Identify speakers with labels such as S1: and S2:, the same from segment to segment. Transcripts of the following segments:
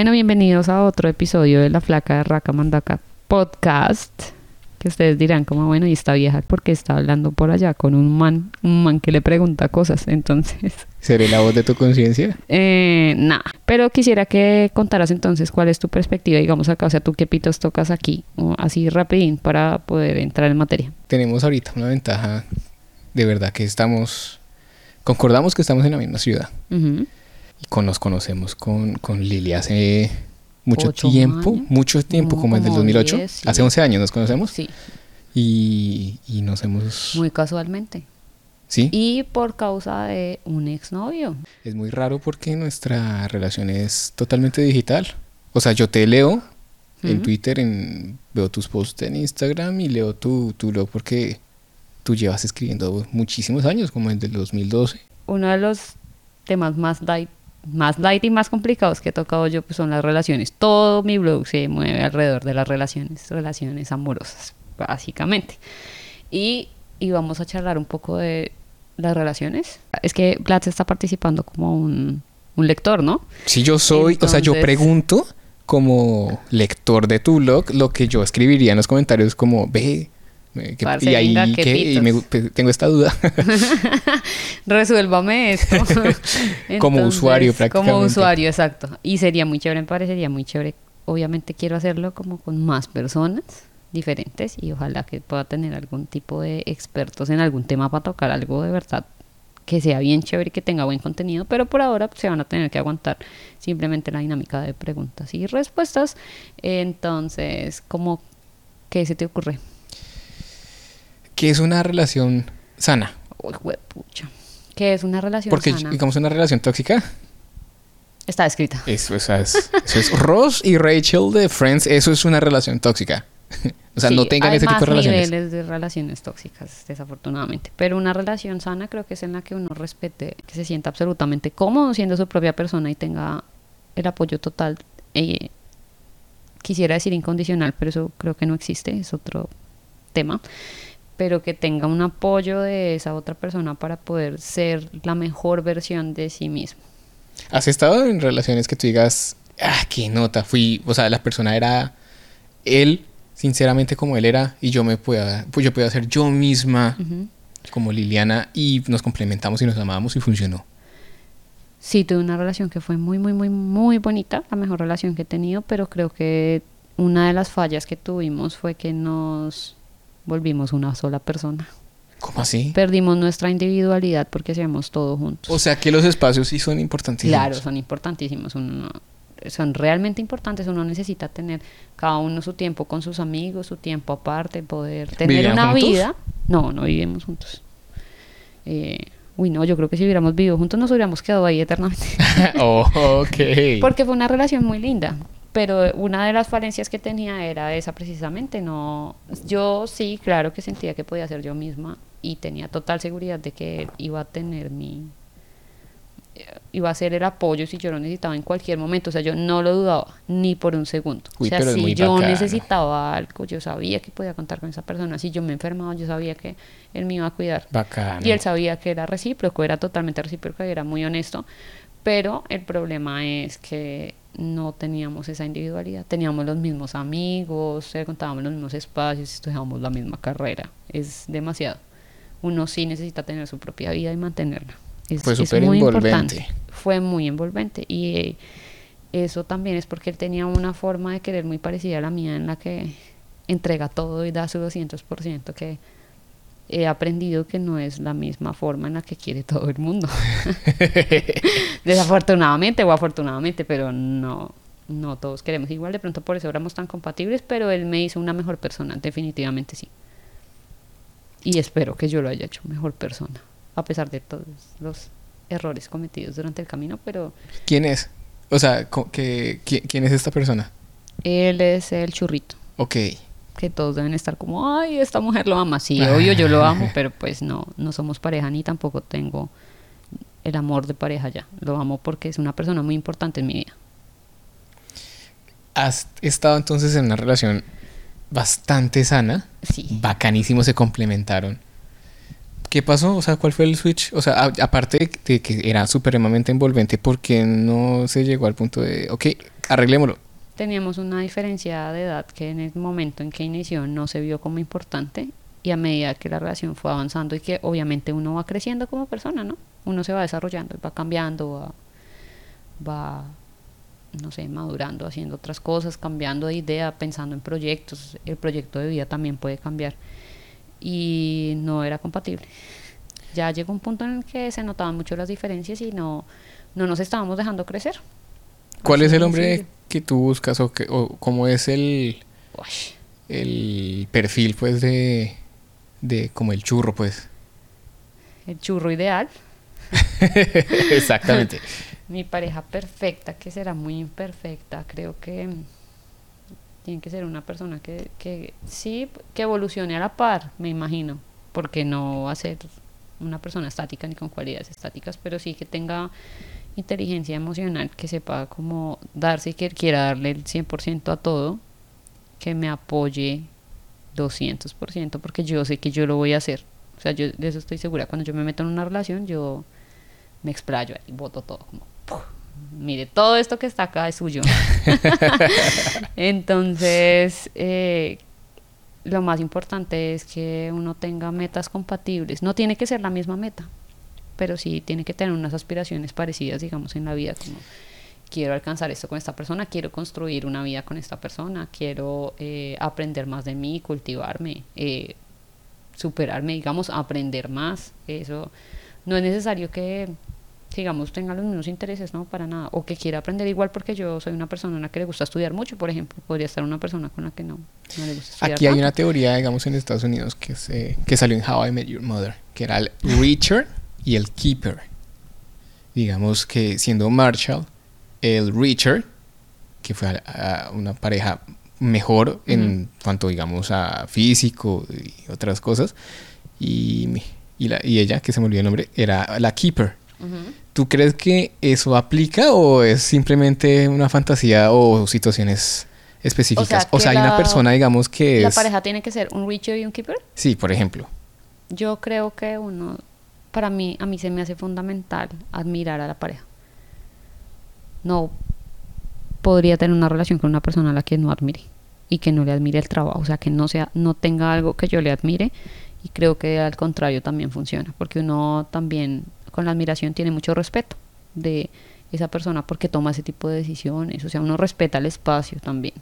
S1: Bueno, bienvenidos a otro episodio de La Flaca de Raca Mandaca Podcast. Que ustedes dirán como, bueno, y esta vieja porque está hablando por allá con un man, un man que le pregunta cosas, entonces...
S2: ¿Seré la voz de tu conciencia?
S1: Eh, nada, pero quisiera que contaras entonces cuál es tu perspectiva, digamos acá, o sea, tú qué pitos tocas aquí, o así rapidín para poder entrar en materia.
S2: Tenemos ahorita una ventaja, de verdad que estamos, concordamos que estamos en la misma ciudad.
S1: Ujú.
S2: Y con, nos conocemos con, con Lili hace mucho tiempo,
S1: años.
S2: mucho tiempo,
S1: No,
S2: como desde el
S1: como
S2: 2008.
S1: diez, sí.
S2: Hace 11 años nos conocemos.
S1: Sí,
S2: Y, y nos hemos...
S1: muy casualmente.
S2: sí,
S1: Y por causa de un exnovio.
S2: es muy raro porque nuestra relación es totalmente digital. O sea, yo te leo en. Twitter, en, veo tus posts en Instagram y leo tu, tu blog porque tú llevas escribiendo muchísimos años, como el 2012.
S1: Uno de los temas más más light y más complicados que he tocado yo pues son las relaciones. Todo mi blog se mueve alrededor de las relaciones, relaciones amorosas, básicamente. Y, y vamos a charlar un poco de las relaciones. Es que Platz está participando como un, un lector, ¿no?
S2: Si yo soy, o sea, yo pregunto como lector de tu blog lo que yo escribiría en los comentarios como, ve, que-
S1: Parce,
S2: y ahí
S1: venga,
S2: que, y me- pe- tengo esta duda.
S1: Resuélvame esto.
S2: Como usuario,
S1: Como
S2: prácticamente.
S1: usuario, exacto. Y sería muy chévere, me parecería muy chévere. Obviamente quiero hacerlo como con más personas diferentes y ojalá que pueda tener algún tipo de expertos en algún tema para tocar algo de verdad que sea bien chévere y que tenga buen contenido, pero por ahora pues, se van a tener que aguantar simplemente la dinámica de preguntas y respuestas. Entonces, ¿cómo qué se te ocurre?
S2: Que es una relación sana.
S1: Uy, huepucha. ¿Qué es una relación
S2: Porque,
S1: sana?
S2: digamos, una relación tóxica,
S1: Está escrita.
S2: eso, es, eso es Ross y Rachel de Friends, eso es una relación tóxica. o sea,
S1: Sí,
S2: no tengan
S1: hay
S2: ese tipo de relaciones.
S1: niveles de relaciones tóxicas, desafortunadamente. Pero una relación sana creo que es en la que uno respete, que se sienta absolutamente cómodo siendo su propia persona y tenga el apoyo total. eh, quisiera decir incondicional, pero eso creo que no existe, es otro tema. Pero que tenga un apoyo de esa otra persona para poder ser la mejor versión de sí mismo.
S2: ¿Has estado en relaciones que tú digas, ah, qué nota, fui, o sea, la persona era él, sinceramente como él era, y yo me pueda, pues yo podía ser yo misma como Liliana y nos complementamos y nos amábamos y funcionó.
S1: Sí, tuve una relación que fue muy, muy, muy, muy bonita, la mejor relación que he tenido, pero creo que una de las fallas que tuvimos fue que nos volvimos una sola persona.
S2: ¿Cómo así?
S1: Perdimos nuestra individualidad porque hacíamos todo juntos.
S2: O sea que los espacios sí son importantísimos.
S1: Claro, son importantísimos. Uno, son realmente importantes. Uno necesita tener cada uno su tiempo con sus amigos, su tiempo aparte, poder tener
S2: ¿Vivían
S1: una
S2: juntos?
S1: vida. No, no vivimos juntos. Eh, uy, no, yo creo que si hubiéramos vivido juntos nos hubiéramos quedado ahí eternamente.
S2: oh, ok.
S1: Porque fue una relación muy linda. Pero una de las falencias que tenía era esa precisamente, no, yo sí, claro que sentía que podía ser yo misma y tenía total seguridad de que él iba a tener mi, eh, iba a ser el apoyo si yo lo necesitaba en cualquier momento, o sea, yo no lo dudaba ni por un segundo.
S2: Uy,
S1: o sea, si yo necesitaba algo, yo sabía que podía contar con esa persona, si yo me enfermaba, yo sabía que él me iba a cuidar.
S2: Bacano.
S1: Y él sabía que era recíproco, era totalmente recíproco y era muy honesto. Pero el problema es que no teníamos esa individualidad. Teníamos los mismos amigos, eh, contábamos los mismos espacios, estudiábamos la misma carrera. Es demasiado. Uno sí necesita tener su propia vida y mantenerla. Es,
S2: Fue súper
S1: muy
S2: envolvente.
S1: importante. Fue muy envolvente. Y eh, eso también es porque él tenía una forma de querer muy parecida a la mía en la que entrega todo y da su 200%, que he aprendido que no es la misma forma en la que quiere todo el mundo. Desafortunadamente o afortunadamente, pero no, no todos queremos igual. De pronto por eso éramos tan compatibles, pero él me hizo una mejor persona, definitivamente sí. Y espero que yo lo haya hecho mejor persona, a pesar de todos los errores cometidos durante el camino, pero
S2: ¿Quién es? O sea, que, qui- ¿quién es esta persona?
S1: él es el churrito.
S2: Ok.
S1: Que todos deben estar como, ay, esta mujer lo ama. Sí, obvio, yo lo amo, pero pues no, no somos pareja ni tampoco tengo el amor de pareja ya. Lo amo porque es una persona muy importante en mi vida.
S2: Has estado entonces en una relación bastante sana.
S1: Sí.
S2: Bacanísimo, se complementaron. ¿Qué pasó? O sea, ¿cuál fue el switch? O sea, a- aparte de que era supremamente envolvente, ¿por qué no se llegó al punto de, ok, arreglémoslo?
S1: Teníamos una diferencia de edad que en el momento en que inició no se vio como importante y a medida que la relación fue avanzando y que obviamente uno va creciendo como persona, ¿no? Uno se va desarrollando, va cambiando, va, va no sé, madurando, haciendo otras cosas, cambiando de idea, pensando en proyectos. El proyecto de vida también puede cambiar. Y no era compatible. Ya llegó un punto en el que se notaban mucho las diferencias y no, no nos estábamos dejando crecer.
S2: ¿Cuál
S1: Así
S2: es el hombre. Que tú buscas o, que, o cómo es el, el perfil, pues, de, de como el churro, pues?
S1: El churro ideal.
S2: Exactamente.
S1: Mi pareja perfecta, que será muy imperfecta, creo que mm, tiene que ser una persona que, que sí, que evolucione a la par, me imagino, porque no va a ser una persona estática ni con cualidades estáticas, pero sí que tenga inteligencia emocional, que sepa cómo darse y que quiera darle el 100% a todo, que me apoye 200%, porque yo sé que yo lo voy a hacer. O sea, yo de eso estoy segura. Cuando yo me meto en una relación, yo me explayo y boto todo como mire todo esto que está acá es suyo entonces eh, lo más importante es que uno tenga metas compatibles no tiene que ser la misma meta pero sí tiene que tener unas aspiraciones parecidas digamos en la vida como quiero alcanzar esto con esta persona quiero construir una vida con esta persona quiero eh, aprender más de mí cultivarme eh, superarme digamos aprender más. Eso no es necesario que digamos tenga los mismos intereses no para nada. O que quiera aprender igual porque yo soy una persona a la que le gusta estudiar mucho por ejemplo. Podría estar una persona con la que no, no le gusta estudiar
S2: Aquí hay
S1: tanto.
S2: una teoría, digamos, en Estados Unidos que, se, que salió en How I Met Your Mother, que era el Reacher y el Keeper. Digamos que siendo Marshall, el Reacher, que fue a- a una pareja mejor en cuanto, digamos, a físico y otras cosas, y, y, la, y ella, que se me olvidó el nombre, era la Keeper. ¿Tú crees que eso aplica o es simplemente una fantasía o situaciones específicas? O sea, hay una persona, digamos, que
S1: la
S2: es...
S1: pareja tiene que ser un Reacher y un Keeper
S2: Sí, por ejemplo.
S1: yo creo que uno para mí a mí se me hace fundamental admirar a la pareja no podría tener una relación con una persona a la que no admire y que no le admire el trabajo, o sea, que no sea no tenga algo que yo le admire y creo que al contrario también funciona, porque uno también con la admiración tiene mucho respeto de esa persona porque toma ese tipo de decisiones, o sea, uno respeta el espacio también.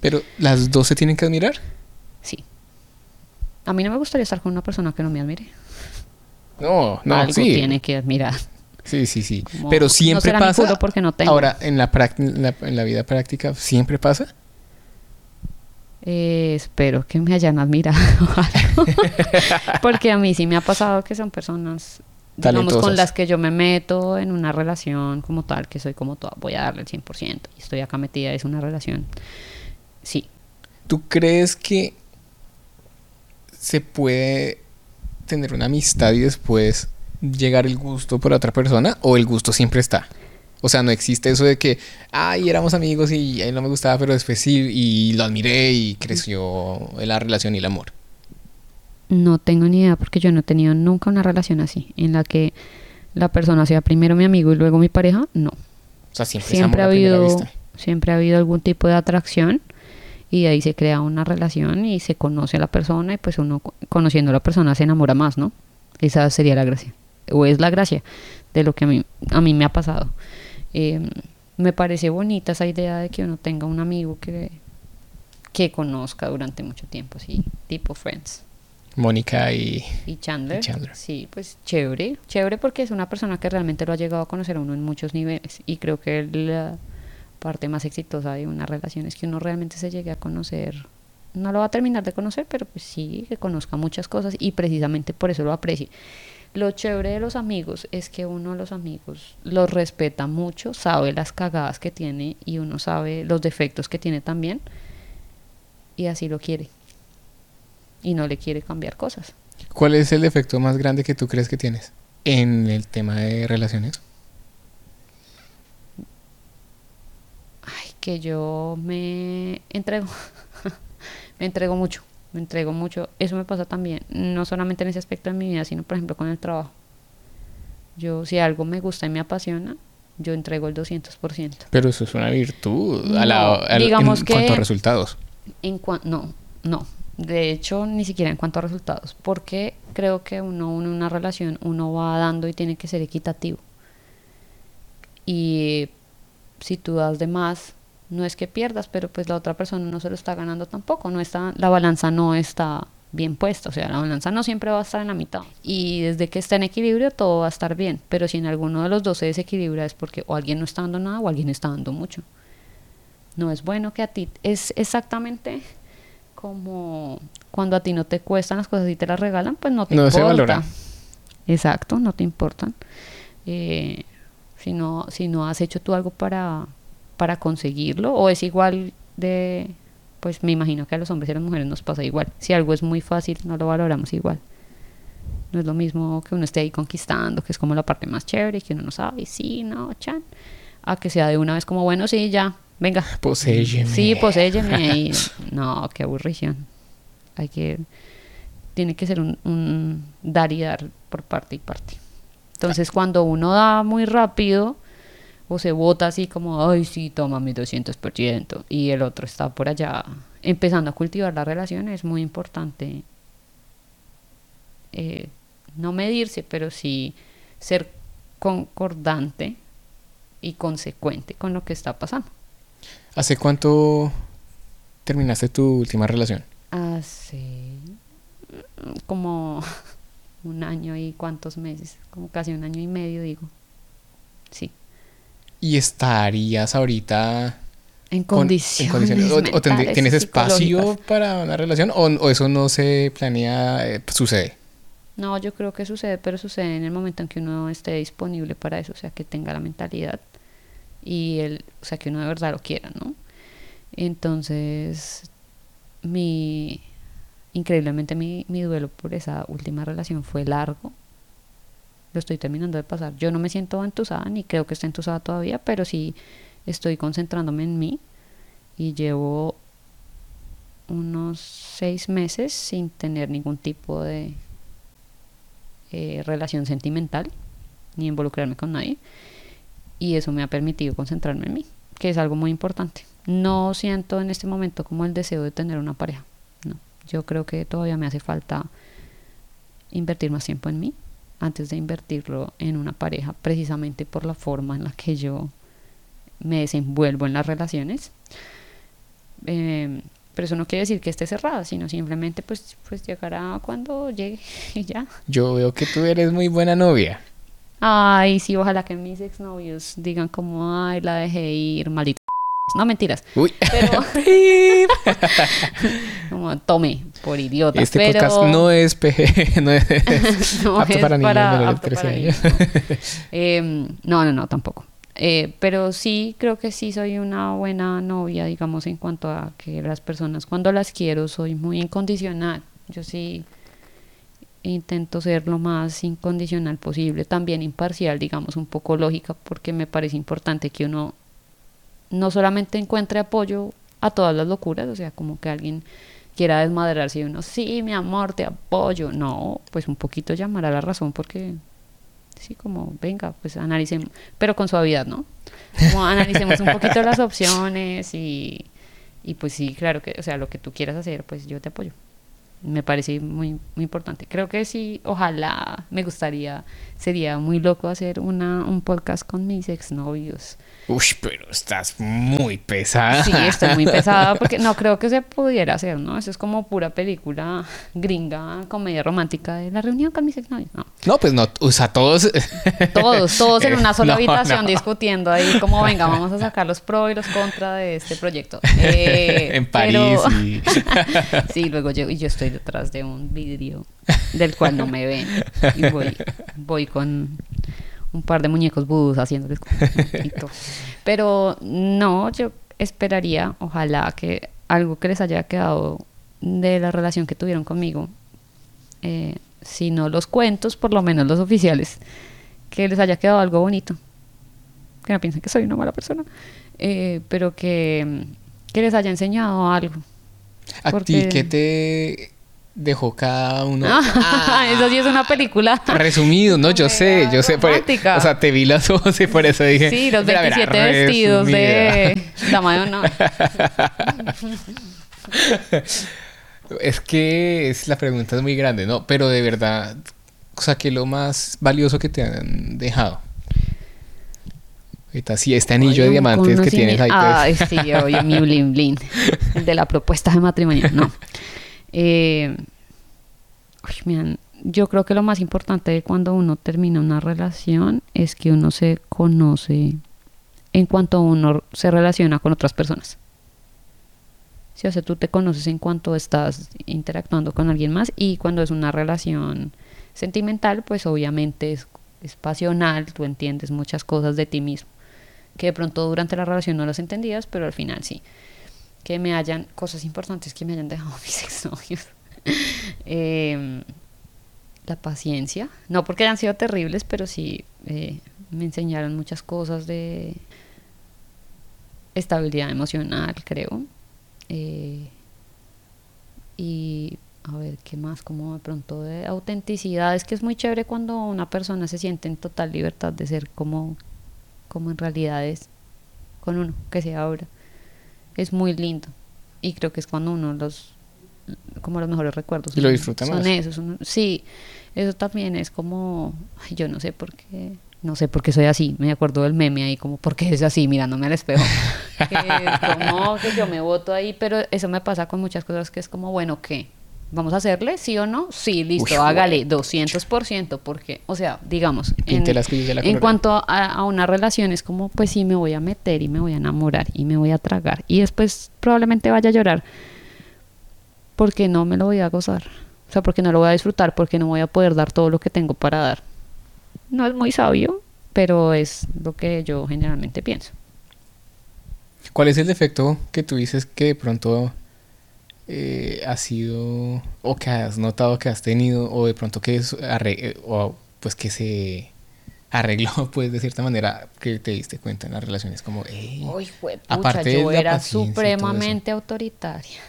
S2: Pero las dos se tienen que admirar.
S1: Sí. A mí no me gustaría estar con una persona que no me admire.
S2: No, no,
S1: Algo
S2: sí.
S1: tiene que admirar.
S2: Sí, sí, sí.
S1: Como,
S2: Pero
S1: no
S2: siempre
S1: mi
S2: pasa.
S1: culo porque no tengo.
S2: Ahora, en la, en la, en la vida práctica, ¿siempre pasa?
S1: Eh, espero que me hayan admirado. Porque a mí sí me ha pasado que son personas, digamos,
S2: Talentosas.
S1: con las que yo me meto en una relación como tal, que soy como toda, voy a darle el 100% y estoy acá metida, es una relación. Sí,
S2: ¿Tú crees que se puede tener una amistad y después llegar el gusto por otra persona? ¿O el gusto siempre está? O sea, no existe eso de que, ay, éramos amigos y a él no me gustaba, pero después sí, y lo admiré y creció la relación y el amor.
S1: no tengo ni idea porque yo no he tenido nunca una relación así, en la que la persona sea primero mi amigo y luego mi pareja, no.
S2: O sea, siempre,
S1: siempre
S2: es
S1: ha habido
S2: vista.
S1: siempre ha habido algún tipo de atracción y ahí se crea una relación y se conoce a la persona y pues uno co- conociendo a la persona se enamora más no esa sería la gracia o es la gracia de lo que a mí a mí me ha pasado. Eh, me parece bonita esa idea de que uno tenga un amigo que que conozca durante mucho tiempo sí tipo friends.
S2: Mónica y...
S1: y Chandler,
S2: Y Chandler.
S1: sí, pues chévere, chévere porque es una persona que realmente lo ha llegado a conocer a uno en muchos niveles y creo que la parte más exitosa de una relación es que uno realmente se llegue a conocer, no lo va a terminar de conocer, pero pues sí, que conozca muchas cosas y precisamente por eso lo aprecie. Lo chévere de los amigos es que uno a los amigos los respeta mucho, sabe las cagadas que tiene y uno sabe los defectos que tiene también y así lo quiere y no le quiere cambiar cosas.
S2: ¿Cuál es el defecto más grande que tú crees que tienes en el tema de relaciones?
S1: Ay, que yo me entrego. me entrego mucho. me entrego mucho. Eso me pasa también, no solamente en ese aspecto de mi vida, sino por ejemplo con el trabajo. Yo, si algo me gusta y me apasiona, yo entrego el 200%.
S2: Pero eso es una virtud
S1: No,
S2: a la, a-
S1: digamos
S2: en
S1: que-
S2: cuanto a resultados.
S1: En cua- no, no. De hecho, ni siquiera en cuanto a resultados. Porque creo que uno en una relación, uno va dando y tiene que ser equitativo. Y si tú das de más, no es que pierdas, pero pues la otra persona no se lo está ganando tampoco. No está, la balanza no está bien puesta. O sea, la balanza no siempre va a estar en la mitad. Y desde que está en equilibrio, todo va a estar bien. Pero si en alguno de los dos se desequilibra, es porque o alguien no está dando nada o alguien está dando mucho no es bueno que a ti es exactamente como cuando a ti no te cuestan las cosas y te las regalan, pues no te
S2: No
S1: importa.
S2: se valora.
S1: Exacto, no te importan. Eh, si no, si no has hecho tú algo para, para conseguirlo, o es igual de, pues me imagino que a los hombres y a las mujeres nos pasa igual. Si algo es muy fácil, no lo valoramos igual. No es lo mismo que uno esté ahí conquistando, que es como la parte más chévere, que uno no sabe, sí, no, chan, a que sea de una vez como, bueno, sí, ya, venga,
S2: Poséyeme.
S1: Sí, poséyeme. Y, no, qué aburrición. Hay que. Tiene que ser un, un dar y dar por parte y parte. Entonces, cuando uno da muy rápido o se vota así como, ay, sí, toma mi 200%, y el otro está por allá empezando a cultivar la relación, es muy importante eh, no medirse, pero sí ser concordante y consecuente con lo que está pasando.
S2: ¿Hace cuánto terminaste tu última relación?
S1: Hace mm, como un año y cuántos meses, como casi un año y medio, digo. Sí,
S2: ¿Y estarías ahorita
S1: en
S2: con-
S1: condiciones.
S2: condiciones- o- tendrí- ¿Tienes espacio para una relación o, o eso no se planea, eh, sucede?
S1: No, yo creo que sucede, pero sucede en el momento en que uno esté disponible para eso, o sea, que tenga la mentalidad y el, o sea, que uno de verdad lo quiera, ¿no? Entonces, mi, increíblemente mi, mi duelo por esa última relación fue largo. Lo estoy terminando de pasar. Yo no me siento entusada, ni creo que esté entusada todavía, pero sí estoy concentrándome en mí y llevo unos seis meses sin tener ningún tipo de eh, relación sentimental ni involucrarme con nadie y eso me ha permitido concentrarme en mí que es algo muy importante no siento en este momento como el deseo de tener una pareja no yo creo que todavía me hace falta invertir más tiempo en mí antes de invertirlo en una pareja precisamente por la forma en la que yo me desenvuelvo en las relaciones Eh, pero eso no quiere decir que esté cerrada, sino simplemente pues, pues llegará cuando llegue y ya.
S2: Yo veo que tú eres muy buena novia.
S1: Ay, sí, ojalá que mis exnovios digan como, ay, la dejé ir, maldito. No, mentiras.
S2: Uy,
S1: Pero, como, tome, por idiota.
S2: este
S1: pero
S2: podcast no es PG, no es
S1: no
S2: apto
S1: es
S2: para niños
S1: para-
S2: menores de
S1: apto
S2: 13
S1: para
S2: años.
S1: niños. Em, no, no, no, tampoco. Eh, pero sí, creo que sí soy una buena novia, digamos, en cuanto a que las personas, cuando las quiero, soy muy incondicional. Yo sí intento ser lo más incondicional posible, también imparcial, digamos, un poco lógica, porque me parece importante que uno no solamente encuentre apoyo a todas las locuras, o sea, como que alguien quiera desmadrarse y uno, sí, mi amor, te apoyo. No, pues un poquito llamar a la razón porque, sí, como, venga, pues analicemos, pero con suavidad, ¿no? Como analicemos un poquito las opciones y, y pues sí, claro que, o sea, lo que tú quieras hacer, pues yo te apoyo. Me parece muy, muy importante. Creo que sí, ojalá me gustaría, sería muy loco hacer una, un podcast con mis exnovios.
S2: Uy, pero estás muy pesada.
S1: Sí, estoy muy pesada porque no creo que se pudiera hacer, ¿no? Eso es como pura película gringa, comedia romántica de la reunión con mis exnovios. No,
S2: No, pues no, o sea, todos.
S1: todos, todos en una sola
S2: No,
S1: habitación
S2: no.
S1: discutiendo ahí como, venga, vamos a sacar los pros y los contras de este proyecto. Eh,
S2: en París
S1: pero-
S2: y.
S1: Sí, luego yo, yo estoy detrás de un vidrio del cual no me ven. Y voy, voy con un par de muñecos vudús haciéndoles. Pero no, yo esperaría, ojalá que algo que les haya quedado de la relación que tuvieron conmigo, eh, si no los cuentos, por lo menos los oficiales, que les haya quedado algo bonito. Que no piensen que soy una mala persona, eh, pero que, que les haya enseñado algo
S2: ¿A ti qué te dejó cada uno?
S1: Ah, eso sí es una película.
S2: Resumido, no, yo sé, yo sé. por-
S1: Romántica.
S2: o sea, te vi los ojos y por eso dije.
S1: Sí, los
S2: "Mira, mira,
S1: 27 vestidos de honor.
S2: resumida". Es que es, la pregunta es muy grande, ¿no? Pero de verdad, o sea, ¿qué es lo más valioso que te han dejado? Ahorita sí, este anillo de diamantes que tienes ahí. pues.
S1: Ay, sí, oye, mi bling bling. El de la propuesta de matrimonio. No. Eh, yo creo que lo más importante de cuando uno termina una relación es que uno se conoce en cuanto uno se relaciona con otras personas. Sí, o sea, tú te conoces en cuanto estás interactuando con alguien más y cuando es una relación sentimental, pues obviamente es, es pasional, tú entiendes muchas cosas de ti mismo que de pronto durante la relación no las entendías, pero al final sí. Que me hayan, cosas importantes que me hayan dejado mis exnovios. Em, la paciencia, no porque hayan sido terribles, pero sí eh, me enseñaron muchas cosas de estabilidad emocional, creo. Eh, y a ver, ¿qué más? Como de pronto de autenticidad. Es que es muy chévere cuando una persona se siente en total libertad de ser como, como en realidad es con uno, que sea ahora. Es muy lindo. Y creo que es cuando uno los, como los mejores recuerdos.
S2: Y lo
S1: son-
S2: disfruta
S1: son
S2: más.
S1: esos. uno- sí, eso también es como, yo no sé por qué, no sé por qué soy así. Me acuerdo del meme ahí, como, ¿por qué es así? Mirándome al espejo. que es como que yo me voto ahí, pero eso me pasa con muchas cosas que es como, bueno, ¿qué? ¿Vamos a hacerle? ¿Sí o no? Sí, listo,
S2: Uy,
S1: hágale, 200%, porque, o sea, digamos, en, en cuanto a, a una relación es como, pues sí, me voy a meter y me voy a enamorar y me voy a tragar y después probablemente vaya a llorar porque no me lo voy a gozar, o sea, porque no lo voy a disfrutar, porque no voy a poder dar todo lo que tengo para dar. No es muy sabio, pero es lo que yo generalmente pienso.
S2: ¿Cuál es el defecto que tú dices que de pronto eh, ha sido o que has notado que has tenido o de pronto que es eh, o pues que se arregló pues de cierta manera que te diste cuenta en las relaciones como "Ey,
S1: Uy, pucha,
S2: Aparte
S1: yo era supremamente autoritaria.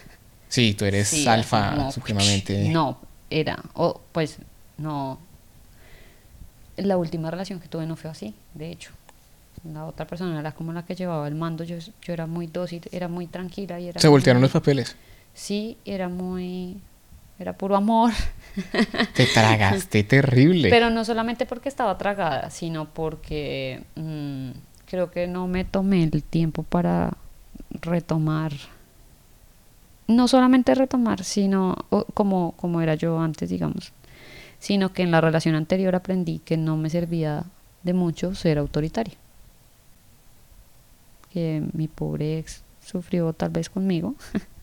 S2: sí tú eres
S1: Sí,
S2: alfa supremamente
S1: No, era, o pues no. La última relación que tuve no fue así, de hecho. La otra persona era como la que llevaba el mando, yo, yo era muy dócil, era muy tranquila y era
S2: se voltearon
S1: muy-
S2: los papeles
S1: Sí, era muy... Era puro amor.
S2: te tragaste terrible
S1: Pero no solamente porque estaba tragada, sino porque mm, creo que no me tomé el tiempo para retomar. No solamente retomar, sino o- como, como era yo antes, digamos. Sino que en la relación anterior aprendí que no me servía de mucho ser autoritaria. Que mi pobre ex sufrió tal vez conmigo.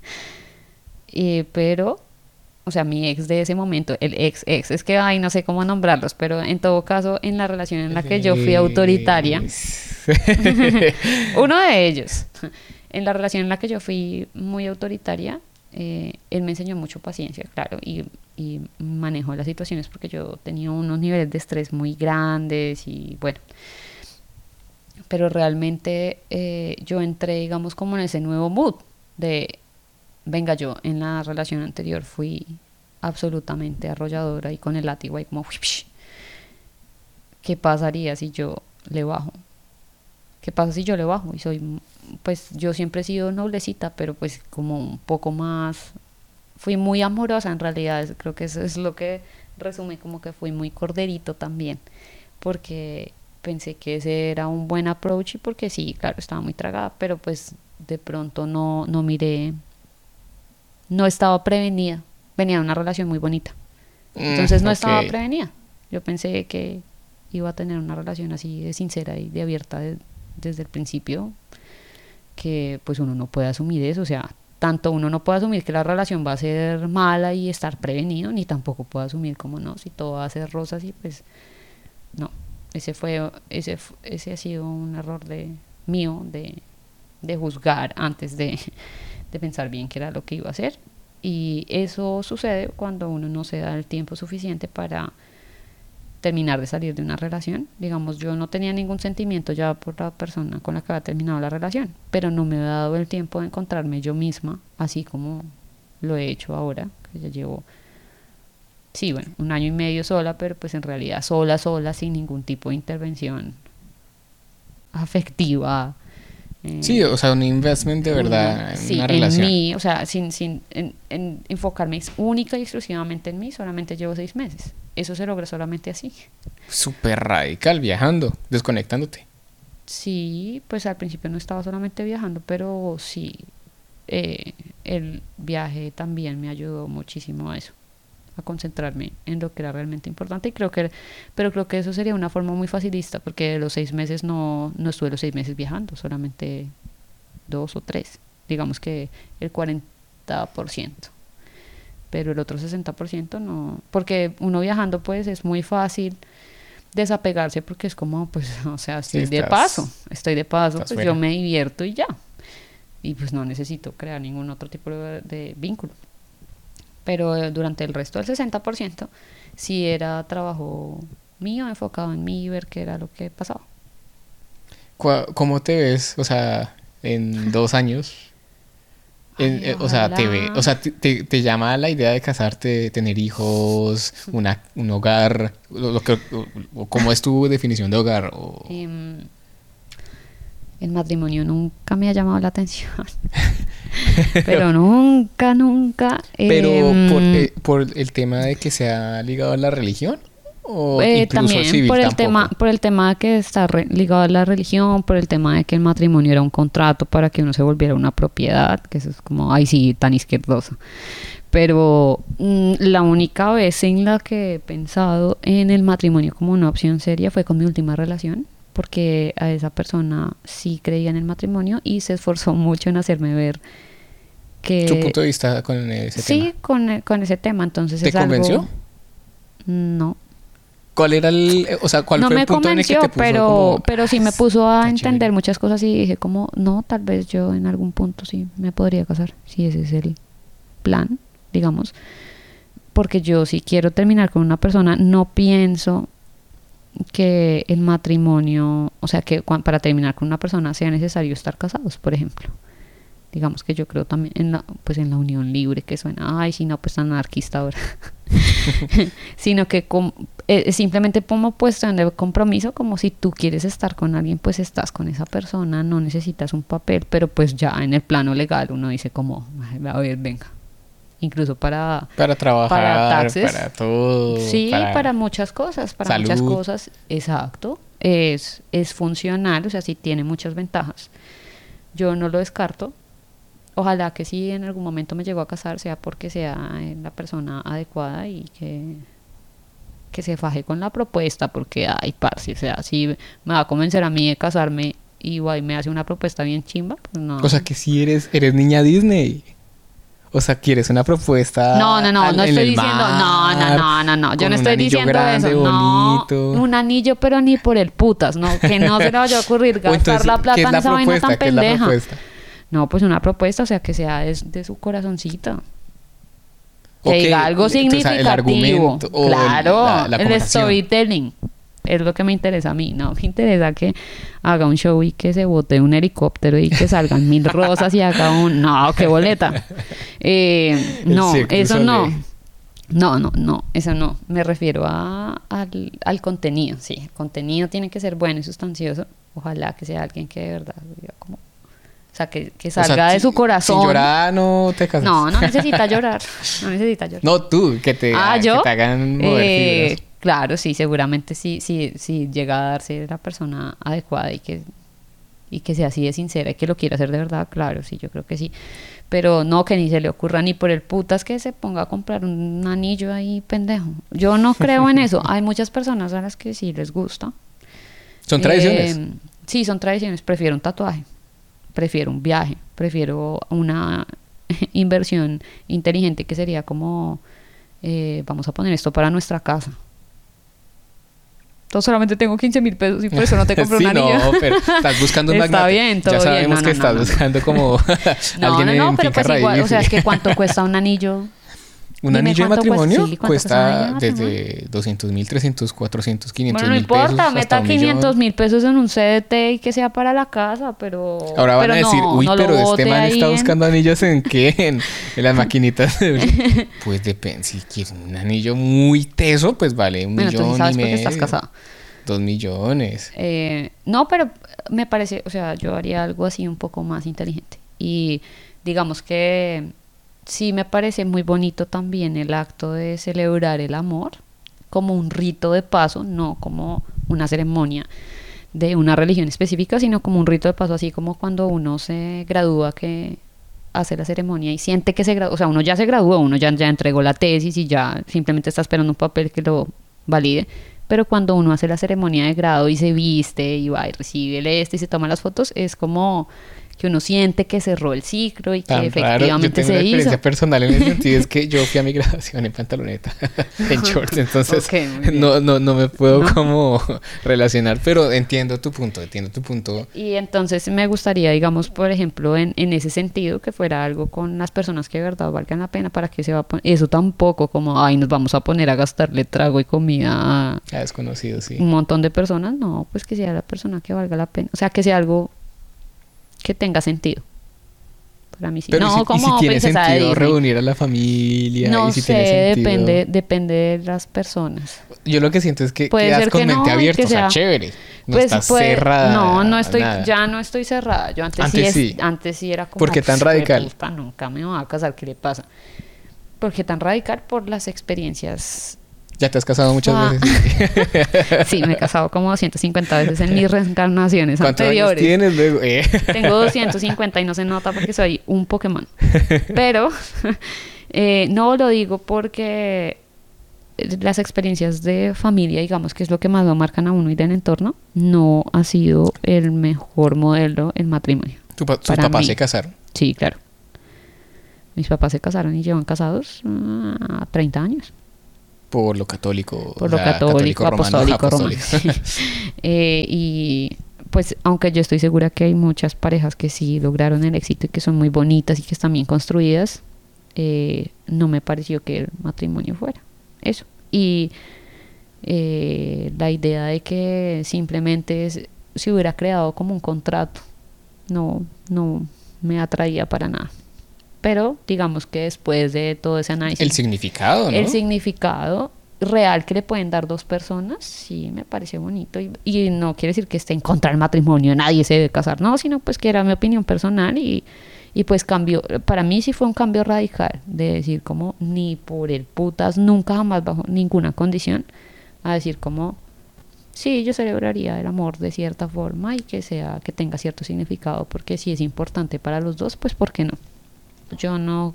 S1: Eh, pero o sea, mi ex de ese momento, el ex ex, es que, ay, no sé cómo nombrarlos, pero en todo caso, en la relación en la que yo fui autoritaria, uno de ellos, en la relación en la que yo fui muy autoritaria, eh, él me enseñó mucho paciencia, claro, y, y manejó las situaciones porque yo tenía unos niveles de estrés muy grandes y bueno. Pero realmente eh, yo entré, digamos, como en ese nuevo mood de venga yo en la relación anterior fui absolutamente arrolladora y con el látigo ahí como. ¿qué pasaría si yo le bajo? ¿qué pasa si yo le bajo? y soy pues yo siempre he sido noblecita pero pues como un poco más fui muy amorosa en realidad creo que eso es lo que resume como que fui muy corderito también porque pensé que ese era un buen approach y porque sí, claro, estaba muy tragada, pero pues de pronto no, no miré no estaba prevenida. Venía de una relación muy bonita. Entonces no
S2: Mm,
S1: estaba prevenida. Yo pensé que iba a tener una relación así de sincera y de abierta de- desde el principio, que pues uno no puede asumir eso. O sea, tanto uno no puede asumir que la relación va a ser mala y estar prevenido, ni tampoco puede asumir como no, si todo va a ser rosas y pues no. Ese fue, ese, ese ha sido un error de mío de, de juzgar antes de, de pensar bien qué era lo que iba a hacer. Y eso sucede cuando uno no se da el tiempo suficiente para terminar de salir de una relación. Digamos, yo no tenía ningún sentimiento ya por la persona con la que había terminado la relación, pero no me he dado el tiempo de encontrarme yo misma, así como lo he hecho ahora, que ya llevo, sí, bueno, un año y medio sola, pero pues en realidad sola, sola, sin ningún tipo de intervención afectiva.
S2: Eh, sí, o sea, un investment de verdad en
S1: sí,
S2: una relación.
S1: En mí, o sea, sin, sin en, en enfocarme única y exclusivamente en mí, solamente llevo seis meses. Eso se logra solamente así.
S2: Súper radical, viajando, desconectándote.
S1: Sí, pues al principio no estaba solamente viajando, pero sí, eh, el viaje también me ayudó muchísimo a eso, a concentrarme en lo que era realmente importante. Y creo que, pero creo que eso sería una forma muy facilista, porque los seis meses no, no estuve los seis meses viajando, solamente dos o tres, digamos que el 40%. Pero el otro 60% no, porque uno viajando pues es muy fácil desapegarse porque es como, pues, o sea, estoy
S2: Sí,
S1: de
S2: estás-
S1: paso, estoy de paso, pues
S2: fuera.
S1: yo me divierto y ya. Y pues no necesito crear ningún otro tipo de, de vínculo. Pero eh, durante el resto del 60% sí era trabajo mío, enfocado en mí, ver qué era lo que pasaba.
S2: ¿Cómo te ves, o sea, en dos años? En-
S1: Ay,
S2: eh, o sea, te ve, o sea, te, te- te llama la idea de casarte, tener hijos, una, un hogar, lo, lo que, ¿cómo es tu definición de hogar? O-
S1: Em, el matrimonio nunca me ha llamado la atención. Pero nunca, nunca.
S2: pero
S1: em,
S2: por, eh, por el tema de que sea ligado a la religión o
S1: Eh,
S2: incluso
S1: también
S2: civil
S1: por el
S2: tampoco?
S1: tema por el tema de que está re- ligado a la religión por el tema de que el matrimonio era un contrato para que uno se volviera una propiedad que eso es como ay sí tan izquierdoso pero mm, la única vez en la que he pensado en el matrimonio como una opción seria fue con mi última relación porque a esa persona sí creía en el matrimonio y se esforzó mucho en hacerme ver que
S2: ¿Tu punto de vista con ese
S1: sí
S2: tema?
S1: con, e- con ese tema entonces
S2: ¿Te
S1: es algo-
S2: convenció?
S1: no
S2: ¿Cuál era el, eh, o sea, cuál
S1: no
S2: fue el punto en el que te puso
S1: pero,
S2: como,
S1: pero sí me puso a
S2: "Está
S1: entender
S2: chévere"?
S1: muchas cosas y dije como, no, tal vez yo en algún punto sí me podría casar, si ese es el plan, digamos. Porque yo si quiero terminar con una persona, no pienso que el matrimonio, o sea, que para terminar con una persona sea necesario estar casados, por ejemplo. Digamos que yo creo también en la, pues en la unión libre, que suena, ay, si no, pues tan anarquista ahora. Sino que com- eh, simplemente como cuestión de compromiso, como si tú quieres estar con alguien, pues estás con esa persona, no necesitas un papel, pero pues ya en el plano legal uno dice como, "Ay, a ver, venga. Incluso para
S2: Para trabajar,
S1: para
S2: para,
S1: taxes.
S2: todo.
S1: Sí, para, muchas cosas, para muchas cosas, exacto. Es, es funcional, o sea, sí tiene muchas ventajas. Yo no lo descarto. Ojalá que si en algún momento me llego a casar sea porque sea la persona adecuada y que, que se faje con la propuesta, porque, ay, parce, o sea, si me va a convencer a mí de casarme y guay, me hace una propuesta bien chimba, pues no.
S2: O sea, que si eres, eres niña Disney. O sea, quieres una propuesta.
S1: No, no, no,
S2: al-
S1: no estoy diciendo, no, no,
S2: mar,
S1: no, no, no, yo no estoy diciendo
S2: grande,
S1: eso,
S2: bonito.
S1: no, un anillo pero ni por el putas, no, que no se le vaya a ocurrir gastar
S2: entonces,
S1: la plata
S2: ¿qué es
S1: en
S2: la
S1: esa vaina tan
S2: ¿Qué es la
S1: pendeja. No, pues una propuesta, o sea, que sea de, de su corazoncita. Que
S2: Ok,
S1: diga algo
S2: entonces, el
S1: significativo.
S2: argumento o el-
S1: claro,
S2: la- la
S1: el storytelling. Es lo que me interesa a mí, no me interesa que haga un show y que se bote un helicóptero y que salgan mil rosas y haga un... No, qué boleta. Eh, no, eso no. No, no, no, eso no. Me refiero a, al, al contenido, sí. El contenido tiene que ser bueno y sustancioso. Ojalá que sea alguien que de verdad diga como... O sea, que, que
S2: O sea,
S1: salga de su corazón.
S2: Sin llorar no te casas.
S1: No, no necesita llorar. No necesita llorar.
S2: No, tú, que te,
S1: ah,
S2: que te hagan mover
S1: Eh. Claro, sí, seguramente sí, sí, sí llega a darse la persona adecuada y que y que sea así de sincera y que lo quiera hacer de verdad, claro, sí, yo creo que sí. Pero no que ni se le ocurra ni por el putas que se ponga a comprar un anillo ahí pendejo. Yo no creo en eso. Hay muchas personas a las que sí les gusta.
S2: Son tradiciones.
S1: Eh, sí, son tradiciones. Prefiero un tatuaje, prefiero un viaje, prefiero una inversión inteligente que sería como, eh, vamos a poner esto para nuestra casa. Entonces solamente tengo 15 mil pesos y por eso no te compro
S2: sí,
S1: un anillo.
S2: no, pero estás buscando un
S1: Está
S2: magnate.
S1: bien, todo
S2: Ya
S1: bien.
S2: sabemos
S1: No,
S2: que
S1: no,
S2: estás buscando como
S1: No,
S2: alguien
S1: no, no,
S2: en
S1: pero pues igual, o sea, es que cuánto cuesta un anillo
S2: Un anillo de
S1: cuesta-
S2: matrimonio
S1: sí, cuesta
S2: desde 200 mil, 300, 400, 500
S1: Bueno, no
S2: mil
S1: importa,
S2: pesos.
S1: meta
S2: un millón.
S1: 500 mil pesos en un CDT y que sea para la casa, pero.
S2: Ahora van
S1: pero
S2: a decir,
S1: no,
S2: uy,
S1: no
S2: pero este man está
S1: en-
S2: buscando anillos en qué? En, en las maquinitas. de- pues depende, si quieres un anillo muy teso, pues vale un
S1: Bueno, tú sí
S2: millón
S1: sabes
S2: y medio.
S1: estás.
S2: Dos millones.
S1: Eh, no, pero me parece, o sea, yo haría algo así un poco más inteligente. Y digamos que sí me parece muy bonito también el acto de celebrar el amor como un rito de paso, no como una ceremonia de una religión específica, sino como un rito de paso, así como cuando uno se gradúa que hace la ceremonia y siente que se graduó, o sea, uno ya se graduó, uno ya, ya entregó la tesis y ya simplemente está esperando un papel que lo valide, pero cuando uno hace la ceremonia de grado y se viste y va y recibe el este y se toma las fotos, es como que uno siente que cerró el ciclo y que
S2: Tan raro. Yo
S1: efectivamente
S2: tengo una
S1: se
S2: experiencia
S1: hizo.
S2: personal en el sentido es que yo fui a mi graduación en pantaloneta, en shorts, entonces no, no, no me puedo
S1: No.
S2: como relacionar, pero entiendo tu punto, entiendo tu punto.
S1: Y entonces me gustaría, digamos, por ejemplo, en, en ese sentido, que fuera algo con las personas que de verdad valgan la pena para que se va a poner, eso tampoco como, ay, nos vamos a poner a gastarle trago y comida a
S2: Ya desconocido, sí.
S1: un montón de personas, no, pues que sea la persona que valga la pena, o sea, que sea algo que tenga sentido. Para mí sí.
S2: Pero
S1: no,
S2: si, y
S1: como
S2: si tiene
S1: de
S2: sentido reunir a la familia,
S1: No
S2: y si
S1: sé,
S2: tiene sentido...
S1: depende, depende de las personas.
S2: Yo lo que siento es que
S1: Puede
S2: quedas
S1: ser
S2: con
S1: que
S2: mente
S1: no,
S2: abierta,
S1: que
S2: o sea, chévere. No
S1: pues
S2: estás cerrada.
S1: No, no estoy,
S2: nada.
S1: ya no estoy cerrada. Yo antes,
S2: Antes
S1: sí, es-
S2: sí.
S1: antes sí era como.
S2: ¿Por qué tan
S1: "Pues,
S2: radical?"
S1: puta, nunca me voy a casar, ¿qué le pasa? ¿Por qué tan radical? Por las experiencias.
S2: Ya te has casado muchas
S1: Ah.
S2: veces.
S1: Sí, me he casado como 250 veces en mis reencarnaciones
S2: ¿Cuántos años
S1: anteriores.
S2: tienes luego? Eh.
S1: Tengo 250 y no se nota porque soy un Pokémon. Pero eh, no lo digo porque las experiencias de familia, digamos que es lo que más lo marcan a uno y del entorno, no ha sido el mejor modelo en matrimonio.
S2: Tu pa- sus
S1: Para
S2: papás
S1: mí.
S2: se casaron.
S1: Sí, claro. Mis papás se casaron y llevan casados a 30 años.
S2: Por lo católico.
S1: Por lo católico,
S2: romano,
S1: apostólico, romano.
S2: apostólico.
S1: Eh, y pues aunque yo estoy segura que hay muchas parejas que sí lograron el éxito y que son muy bonitas y que están bien construidas, eh, no me pareció que el matrimonio fuera eso. Y eh, la idea de que simplemente es- se hubiera creado como un contrato, no, no me atraía para nada. Pero digamos que después de todo ese análisis,
S2: El significado, ¿no?
S1: el significado real que le pueden dar dos personas, sí me parece bonito. Y, y no quiere decir que esté en contra del matrimonio, nadie se debe casar, no, sino pues que era mi opinión personal y, y pues cambió. Para mí sí fue un cambio radical de decir como ni por el putas, nunca jamás bajo ninguna condición, a decir como sí, yo celebraría el amor de cierta forma y que sea, que tenga cierto significado, porque si es importante para los dos, pues ¿por qué no? Yo no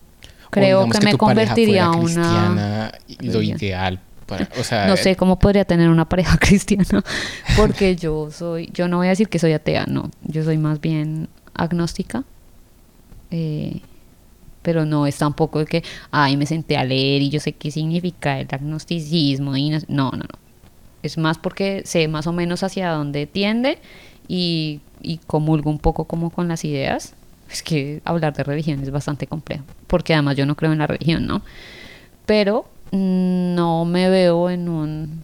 S1: creo que, me convertiría a
S2: fuera
S1: una
S2: lo ideal para, o sea,
S1: no sé cómo podría tener una pareja cristiana porque yo soy yo no voy a decir que soy atea no yo soy más bien agnóstica eh, pero no es tampoco de que ay me senté a leer y yo sé qué significa el agnosticismo y no no no, no. es más porque sé más o menos hacia dónde tiende y, y comulgo un poco como con las ideas es que hablar de religión es bastante complejo porque además yo no creo en la religión no pero no me veo en un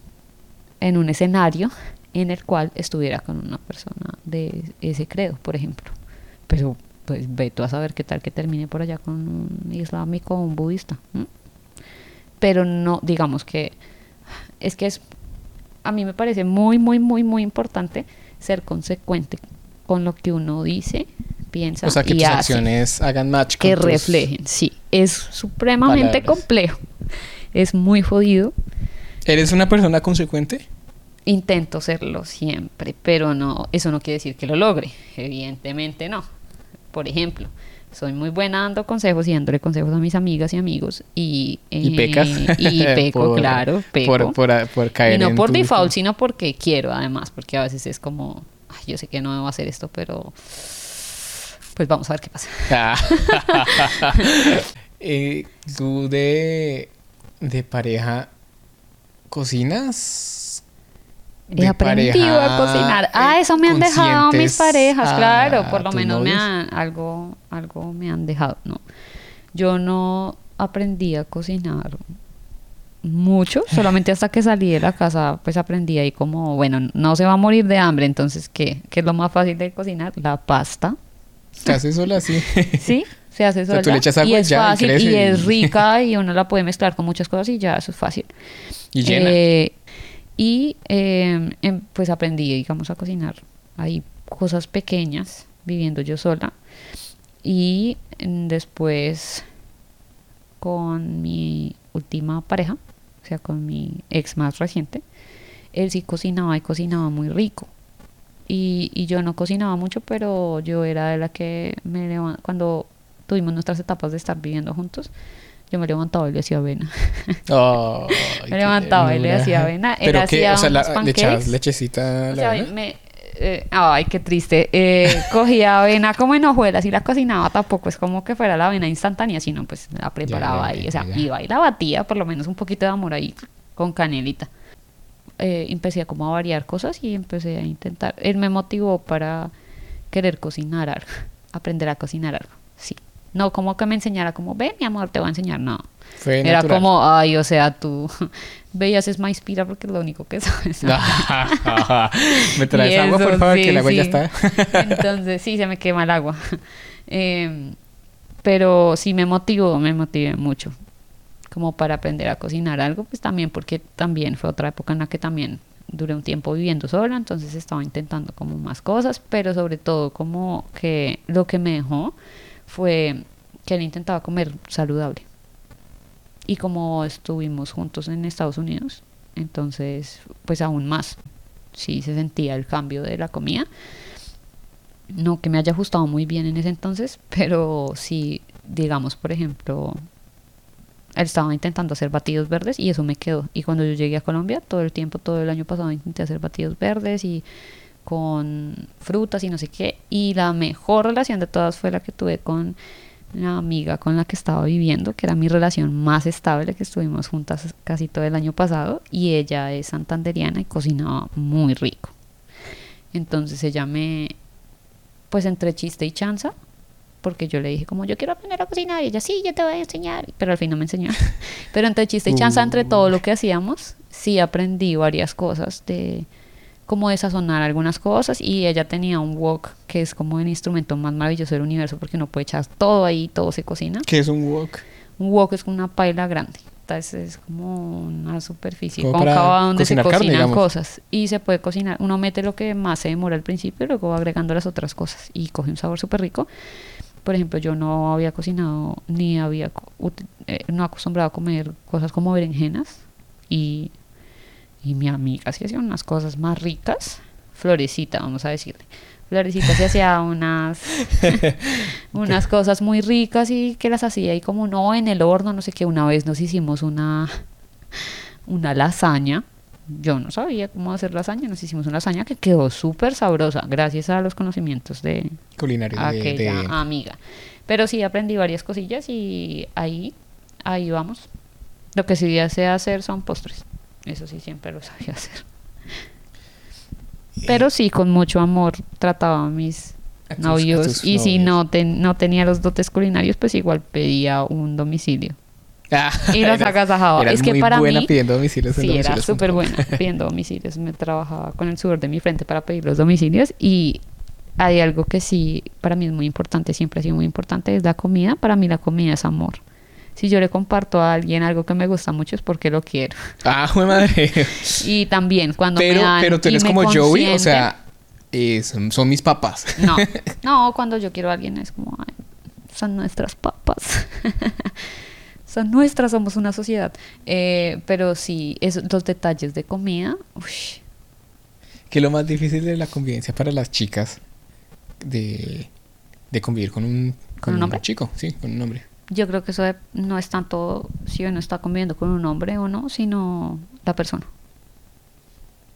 S1: en un escenario en el cual estuviera con una persona de ese credo, por ejemplo. Pero pues ve tú a saber qué tal que termine por allá con un islámico o un budista. Pero no, digamos que es que es a mí me parece muy muy muy muy importante ser consecuente con lo que uno dice, piensa
S2: o sea, que
S1: y
S2: tus
S1: hace
S2: acciones hagan match con
S1: que
S2: tus-
S1: reflejen, sí, es supremamente
S2: palabras.
S1: complejo, es muy jodido,
S2: ¿Eres una persona consecuente?
S1: intento serlo siempre, pero no, eso no quiere decir que lo logre, evidentemente no. Por ejemplo, soy muy buena dando consejos y dándole consejos a mis amigas y amigos y,
S2: ¿Y
S1: eh,
S2: pecas?
S1: y peco,
S2: Por-
S1: claro, peco.
S2: Por, por, por caer
S1: y no
S2: en
S1: por
S2: tu-
S1: default, sino porque quiero además, porque a veces es como, "Ay, yo sé que no debo hacer esto, pero pues vamos a ver qué pasa.
S2: Eh, ¿Tú de, de pareja cocinas?
S1: He aprendido a cocinar. Ah, eso me han dejado mis parejas,
S2: a
S1: claro. Por lo menos me han, algo, algo me han dejado, ¿no? Yo no, aprendí a cocinar mucho, solamente hasta que salí de la casa pues aprendí ahí como, bueno, no se va a morir de hambre, entonces ¿qué? ¿Qué es lo más fácil de cocinar? La pasta.
S2: Se hace sola así.
S1: Sí, se hace
S2: O sea,
S1: sola.
S2: tú le echas agua
S1: y es
S2: ya,
S1: fácil
S2: crece
S1: y es rica y uno la puede mezclar con muchas cosas y ya eso es fácil.
S2: Y llena.
S1: Eh, y eh, em, pues aprendí, digamos, a cocinar ahí cosas pequeñas, viviendo yo sola. Y mm, después con mi última pareja, o sea, con mi ex más reciente, él sí cocinaba y cocinaba muy rico. Y, y yo no cocinaba mucho, pero yo era de la que me levantaba, cuando tuvimos nuestras etapas de estar viviendo juntos, yo me levantaba y le hacía avena. Me levantaba y le hacía avena. Él
S2: Pero que, o sea, la- le echabas lechecita a
S1: O
S2: la
S1: sea,
S2: avena?
S1: me, eh, ay, qué triste. Eh, cogía avena como en hojuelas y la cocinaba. Tampoco es como que fuera la avena instantánea, sino pues la preparaba
S2: ya,
S1: ahí. O sea,
S2: ya.
S1: iba y la batía, por lo menos un poquito de amor ahí, con canelita. Eh, empecé como a variar cosas y empecé a intentar. Él me motivó para querer cocinar algo, aprender a cocinar algo. Sí. No como que me enseñara como, ven mi amor, te voy a enseñar. No.
S2: Fue
S1: Era
S2: natural.
S1: como, ay, o sea, tú veías es más inspira porque es lo único que sabes.
S2: ¿Me traes agua, por favor?
S1: sí,
S2: que el agua ya está.
S1: Entonces, sí, se me quema el agua. Em, pero sí me motivó, me motivé mucho. Como para aprender a cocinar algo, pues también porque también fue otra época en la que también duré un tiempo viviendo sola, entonces estaba intentando como más cosas, pero sobre todo como que lo que me dejó fue que él intentaba comer saludable. Y como estuvimos juntos en Estados Unidos, entonces pues aún más, sí se sentía el cambio de la comida. No que me haya ajustado muy bien en ese entonces, pero sí, digamos, por ejemplo, estaba intentando hacer batidos verdes y eso me quedó. Y cuando yo llegué a Colombia, todo el tiempo, todo el año pasado intenté hacer batidos verdes y con frutas y no sé qué. Y la mejor relación de todas fue la que tuve con la amiga con la que estaba viviendo, que era mi relación más estable, que estuvimos juntas casi todo el año pasado. Y ella es santanderiana y cocinaba muy rico. Entonces ella me, pues entre chiste y chanza, porque yo le dije como yo quiero aprender a cocinar y ella sí, yo te voy a enseñar, pero al fin no me enseñó. pero entre chiste y chanza, entre todo lo que hacíamos, sí aprendí varias cosas de cómo de sazonar algunas cosas y ella tenía un wok que es como el instrumento más maravilloso del universo porque no puede echar todo ahí, todo se cocina.
S2: ¿Qué es un wok?
S1: Un wok es una paila grande. Entonces es como una superficie
S2: Como
S1: cóncava donde se
S2: carne,
S1: cocinan cosas. Y se puede cocinar. Uno mete lo que más se demora al principio y luego va agregando las otras cosas. Y coge un sabor súper rico. Por ejemplo, yo no había cocinado ni había eh, no acostumbrado a comer cosas como berenjenas. Y, y mi amiga sí hacía unas cosas más ricas. Florecita, vamos a decirle. Florecita se hacía unas unas cosas muy ricas y que las hacía ahí como no en el horno, no sé qué. Una vez nos hicimos una una lasaña. Yo no sabía cómo hacer lasaña, nos hicimos una lasaña que quedó súper sabrosa gracias a los conocimientos de
S2: Culinario de,
S1: aquella
S2: de-
S1: amiga. Pero sí aprendí varias cosillas y ahí ahí vamos. Lo que sí sé hacer son postres. Eso sí siempre lo sabía hacer. Pero sí, con mucho amor trataba a mis
S2: a tus- a
S1: novios y si no, ten- no tenía los dotes culinarios pues igual pedía un domicilio
S2: Ah,
S1: y los
S2: eras-
S1: agasajaba
S2: eras
S1: es que
S2: muy
S1: para
S2: buena
S1: mí
S2: pidiendo domicilios en
S1: sí era súper buena pidiendo domicilios. Me trabajaba con el sudor de mi frente para pedir los domicilios y hay algo que sí para mí es muy importante siempre ha sido muy importante es la comida. Para mí la comida es amor. Si yo le comparto a alguien algo que me gusta mucho es porque lo quiero.
S2: Ah, madre.
S1: y también cuando me
S2: Pero,
S1: dan
S2: pero tú eres como Joey, o sea, eh, son, son mis papás.
S1: No, no, cuando yo quiero a alguien es como, "Ay, son nuestras papas. son nuestras, somos una sociedad. Eh, pero sí, esos, los detalles de comida, ush,
S2: Que lo más difícil de la convivencia para las chicas de, de convivir con un,
S1: ¿Con un hombre?
S2: chico, sí, con un hombre.
S1: yo creo que eso de- no es tanto si uno está conviviendo con un hombre o no, sino la persona.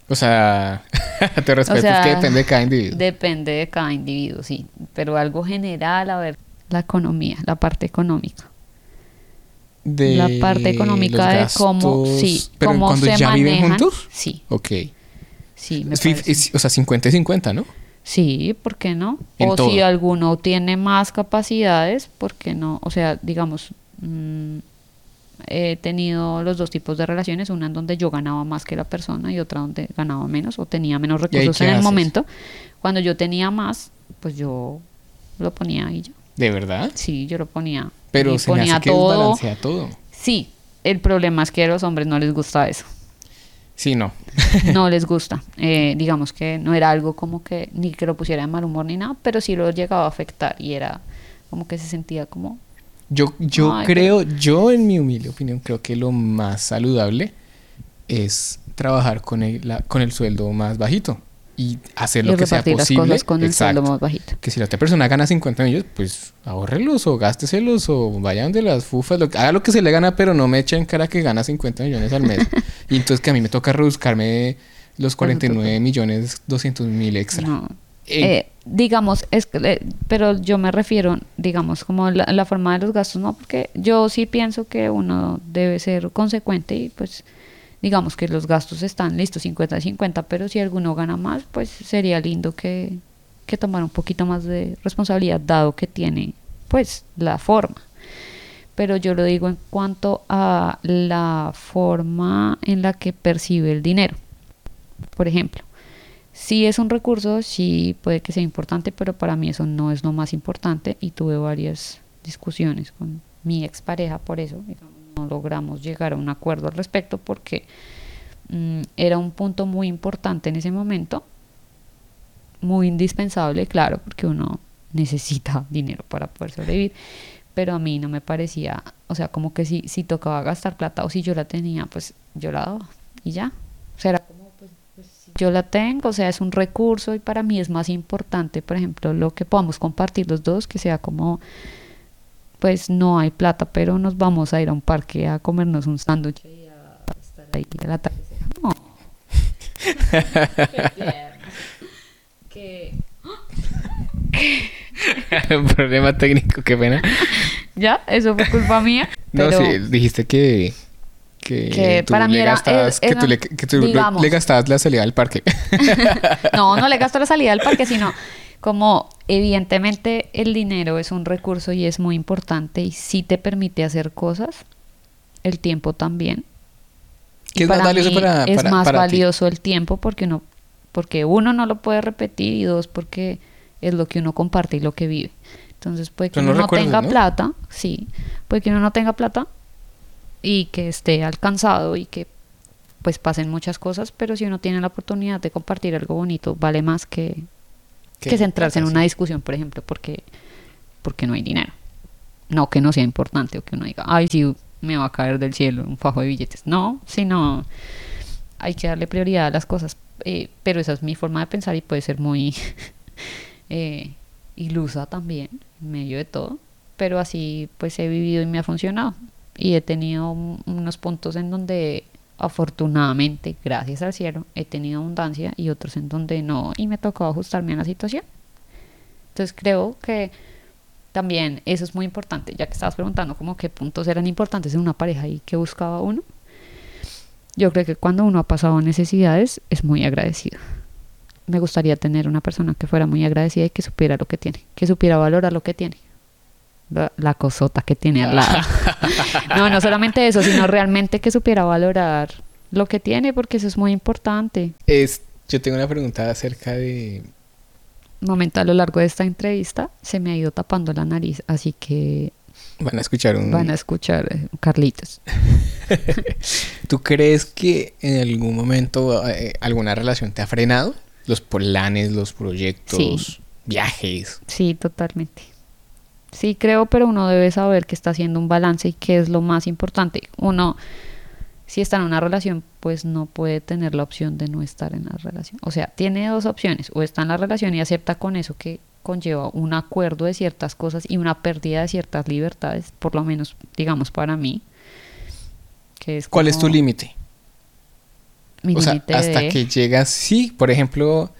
S2: O sea, te respeto, es
S1: sea,
S2: que depende de cada individuo.
S1: Depende de cada individuo, sí. Pero algo general, a ver, la economía, la parte económica.
S2: De
S1: la parte económica de cómo, sí,
S2: pero
S1: cómo
S2: cuando
S1: se
S2: ya viven juntos,
S1: Sí,
S2: ok.
S1: sí, me
S2: o sea, 50 y 50, ¿no?
S1: Sí, ¿por qué no?
S2: En
S1: o
S2: todo.
S1: si alguno tiene más capacidades, ¿por qué no? O sea, digamos, mm, he tenido los dos tipos de relaciones, una en donde yo ganaba más que la persona y otra donde ganaba menos o tenía menos
S2: ¿Y ahí
S1: recursos en el
S2: haces?
S1: momento. Cuando yo tenía más, pues yo lo ponía ahí ya.
S2: ¿De verdad?
S1: Sí, yo lo ponía.
S2: Pero se me
S1: ponía
S2: hace que
S1: todo.
S2: desbalancea todo.
S1: Sí, el problema es que a los hombres no les gusta eso.
S2: Sí, no.
S1: No les gusta. Eh, digamos que no era algo como que ni que lo pusiera de mal humor ni nada, pero sí lo llegaba a afectar y era como que se sentía como
S2: Yo, yo
S1: Ay,
S2: creo, yo en mi humilde opinión, creo que lo más saludable es trabajar con el, la- con el sueldo más bajito y hacer lo
S1: y
S2: que sea
S1: repartir las
S2: posible.
S1: cosas con el
S2: Exacto.
S1: más bajito.
S2: Que si la otra persona gana 50 millones, pues ahórrelos o gásteselos o vayan de las fufas, lo, haga lo que se le gana, pero no me echen cara que gana 50 millones al mes. y entonces que a mí me toca rebuscarme los 49 millones 200 mil extra.
S1: No.
S2: Eh,
S1: Eh, digamos, es eh, pero yo me refiero, digamos, como la, la forma de los gastos, ¿no? Porque yo sí pienso que uno debe ser consecuente y pues digamos que los gastos están listos 50-50, pero si alguno gana más, pues sería lindo que, que tomara un poquito más de responsabilidad, dado que tiene pues la forma. Pero yo lo digo en cuanto a la forma en la que percibe el dinero. Por ejemplo, si es un recurso, sí puede que sea importante, pero para mí eso no es lo más importante y tuve varias discusiones con mi expareja por eso. digamos, no logramos llegar a un acuerdo al respecto porque mm, era un punto muy importante en ese momento, muy indispensable, claro, porque uno necesita dinero para poder sobrevivir, pero a mí no me parecía, o sea, como que si, si tocaba gastar plata o si yo la tenía, pues yo la daba y ya. O sea, era como, pues, pues, yo la tengo, o sea, es un recurso y para mí es más importante, por ejemplo, lo que podamos compartir los dos, que sea como, pues no hay plata, pero nos vamos a ir a un parque a comernos un sándwich y a estar ahí a la tarde. No. Que
S2: un problema técnico, qué pena.
S1: ya, eso fue culpa mía.
S2: No, sí, dijiste que. Que,
S1: Que
S2: tú
S1: para mí
S2: le
S1: era-
S2: gastabas,
S1: era-
S2: que tú, le, que tú
S1: digamos.
S2: le gastabas la salida al parque.
S1: no, no le gasto la salida al parque, sino como evidentemente el dinero es un recurso y es muy importante y sí te permite hacer cosas, el tiempo también.
S2: ¿Qué es más valioso
S1: mí
S2: para,
S1: es
S2: para-
S1: más
S2: para ti?
S1: valioso el tiempo porque uno porque uno no lo puede repetir y dos porque es lo que uno comparte y lo que vive. Entonces puede que uno no tenga
S2: ¿no?
S1: plata, sí, puede que uno no tenga plata y que esté alcanzado y que pues pasen muchas cosas, pero si uno tiene la oportunidad de compartir algo bonito, vale más que. Que centrarse en una discusión, por ejemplo, porque, porque no hay dinero. No que no sea importante o que uno diga, ay, sí, me va a caer del cielo un fajo de billetes. No, sino hay que darle prioridad a las cosas. Eh, pero esa es mi forma de pensar y puede ser muy eh, ilusa también, en medio de todo. Pero así pues he vivido y me ha funcionado. Y he tenido un- unos puntos en donde afortunadamente, gracias al cielo, he tenido abundancia y otros en donde no y me tocó ajustarme a la situación. Entonces creo que también eso es muy importante, ya que estabas preguntando como qué puntos eran importantes en una pareja y qué buscaba uno. Yo creo que cuando uno ha pasado necesidades es muy agradecido. Me gustaría tener una persona que fuera muy agradecida y que supiera lo que tiene, que supiera valorar lo que tiene. La, la cosota que tiene al lado. no, no solamente eso, sino realmente que supiera valorar lo que tiene, porque eso es muy importante.
S2: Es, yo tengo una pregunta acerca de.
S1: Un momento a lo largo de esta entrevista se me ha ido tapando la nariz, así que
S2: Van a escuchar un.
S1: van a escuchar eh, Carlitos.
S2: ¿Tú crees que en algún momento eh, alguna relación te ha frenado? Los planes, los proyectos,
S1: Sí.
S2: viajes.
S1: Sí, totalmente. Sí, creo, pero uno debe saber que está haciendo un balance y qué es lo más importante. Uno, si está en una relación, pues no puede tener la opción de no estar en la relación. O sea, tiene dos opciones. O está en la relación y acepta con eso que conlleva un acuerdo de ciertas cosas y una pérdida de ciertas libertades, por lo menos, digamos, para mí. Que es
S2: ¿Cuál es tu límite?
S1: mi
S2: O sea,
S1: límite
S2: hasta
S1: de-
S2: que llegas, sí, por ejemplo,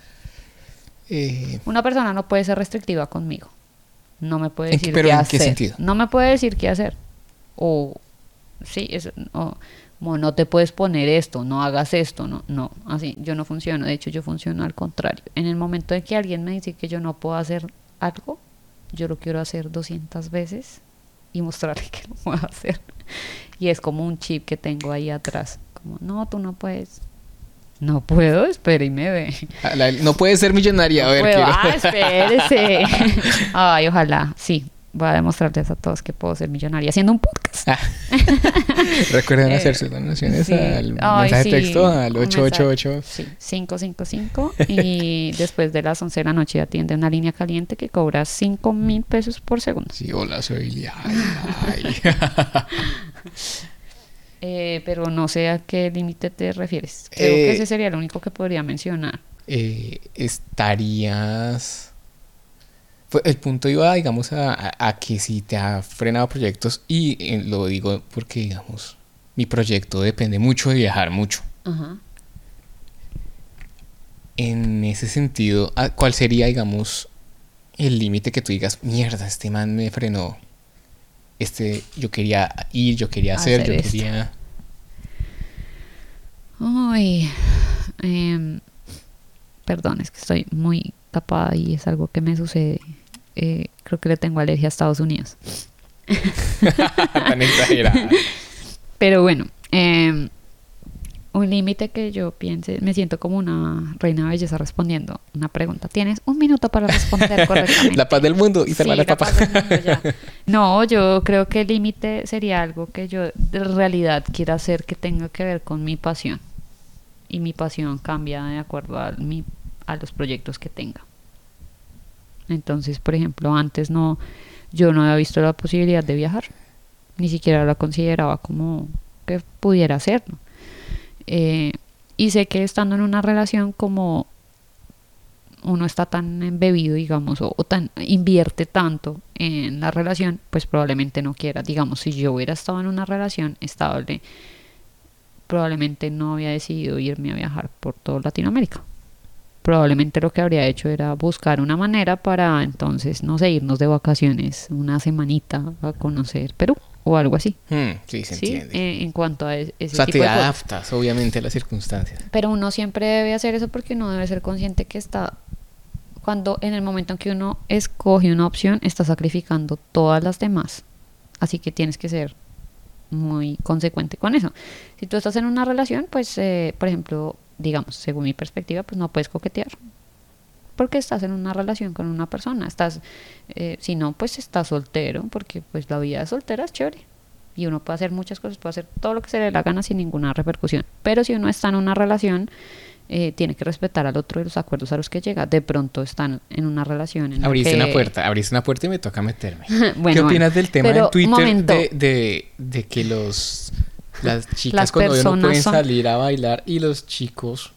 S2: eh,
S1: Una persona no puede ser restrictiva conmigo. No me puede
S2: ¿En qué-
S1: decir
S2: pero
S1: qué
S2: en qué
S1: hacer.
S2: sentido?
S1: No me puede decir qué hacer. O sí, es, o, como no te puedes poner esto, no hagas esto, no, no, así, yo no funciono. De hecho, yo funciono al contrario. En el momento en que alguien me dice que yo no puedo hacer algo, yo lo quiero hacer 200 veces y mostrarle que lo puedo hacer. y es como un chip que tengo ahí atrás. Como, no, tú no puedes. No puedo, espere y me ve.
S2: La- no puede ser millonaria. A ver,
S1: Puedo,
S2: quiero-
S1: ah, espérese. Ay, ojalá, sí. Voy a demostrarles a todos que puedo ser millonaria haciendo un podcast.
S2: Ah. Recuerden
S1: Eh,
S2: hacer sus donaciones
S1: Sí.
S2: al
S1: Ay,
S2: mensaje
S1: sí,
S2: de texto al
S1: un mensaje.
S2: 888.
S1: Sí, 555 y después de las 11 de la noche atiende una línea caliente que cobra 5 mil pesos por segundo.
S2: Sí, hola, soy Lía.
S1: Eh, pero no sé a qué límite te refieres. Creo
S2: Eh,
S1: que ese sería el único que podría mencionar.
S2: Eh, estarías... El punto iba, digamos, a, a- que si te ha frenado proyectos, y eh, lo digo porque, digamos, mi proyecto depende mucho de viajar mucho.
S1: Ajá.
S2: En ese sentido, ¿a- ¿cuál sería, digamos, el límite que tú digas, mierda, este man me frenó? Este, yo quería ir, yo quería hacer,
S1: Hacer
S2: yo
S1: esto.
S2: quería...
S1: Ay, em, perdón, es que estoy muy tapada y es algo que me sucede. Eh, creo que le tengo alergia a Estados Unidos.
S2: Tan exagerada.
S1: Pero bueno, em, un límite que yo piense, me siento como una reina de belleza respondiendo una pregunta. Tienes un minuto para responder correctamente.
S2: La paz del mundo y
S1: Sí,
S2: salvar la
S1: la
S2: papa.
S1: paz del mundo, ya. No, yo creo que el límite sería algo que yo de realidad quiera hacer que tenga que ver con mi pasión. Y mi pasión cambia de acuerdo a, mi, a los proyectos que tenga. Entonces, por ejemplo, antes no, yo no había visto la posibilidad de viajar. Ni siquiera la consideraba como que pudiera hacerlo. Eh, y sé que estando en una relación como uno está tan embebido, digamos, o, tan invierte tanto en la relación, pues probablemente no quiera. Digamos, si yo hubiera estado en una relación estable, probablemente no había decidido irme a viajar por toda Latinoamérica. Probablemente lo que habría hecho era buscar una manera para entonces, no sé, irnos de vacaciones una semanita a conocer Perú o algo así.
S2: Mm, sí, se
S1: ¿sí?
S2: entiende.
S1: Eh, en cuanto a ese
S2: o sea,
S1: tipo
S2: te
S1: de cosas.
S2: adaptas, obviamente, a las circunstancias.
S1: Pero uno siempre debe hacer eso porque uno debe ser consciente que está, cuando en el momento en que uno escoge una opción, está sacrificando todas las demás. Así que tienes que ser muy consecuente con eso. Si tú estás en una relación, pues, eh, por ejemplo, digamos, según mi perspectiva, pues no puedes coquetear. Porque estás en una relación con una persona. Estás, eh, si no, pues estás soltero, porque pues la vida de soltera es chévere. Y uno puede hacer muchas cosas, puede hacer todo lo que se le dé la gana sin ninguna repercusión. Pero si uno está en una relación, eh, tiene que respetar al otro y los acuerdos a los que llega. De pronto están en una relación en
S2: Abriste
S1: que-
S2: una puerta, abriste una puerta y me toca meterme.
S1: Bueno,
S2: ¿Qué
S1: bueno.
S2: opinas del tema en Twitter de, de, de que los las chicas
S1: Las
S2: con novio no pueden
S1: son-
S2: salir a bailar y los chicos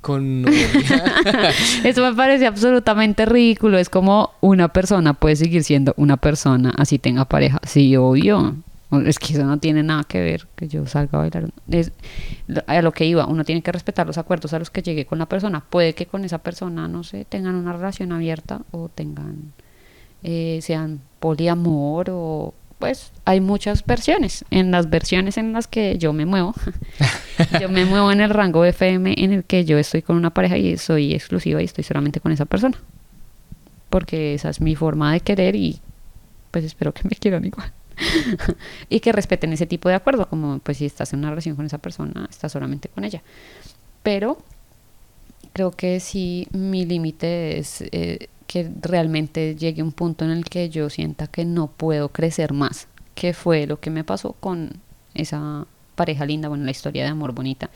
S2: con?
S1: Eso me parece absolutamente ridículo. Es como una persona puede seguir siendo una persona así tenga pareja. Sí, obvio. Es que eso no tiene nada que ver que yo salga a bailar. Es, a lo que iba, uno tiene que respetar los acuerdos a los que llegue con la persona. Puede que con esa persona, no sé, tengan una relación abierta o tengan, eh, sean poliamor o pues hay muchas versiones. En las versiones en las que yo me muevo, yo me muevo en el rango FM en el que yo estoy con una pareja y soy exclusiva y estoy solamente con esa persona. Porque esa es mi forma de querer y pues espero que me quieran igual. y que respeten ese tipo de acuerdo, como pues si estás en una relación con esa persona, estás solamente con ella. Pero creo que sí mi límite es eh, que realmente llegue un punto en el que yo sienta que no puedo crecer más, que fue lo que me pasó con esa pareja linda, bueno, la historia de amor bonita,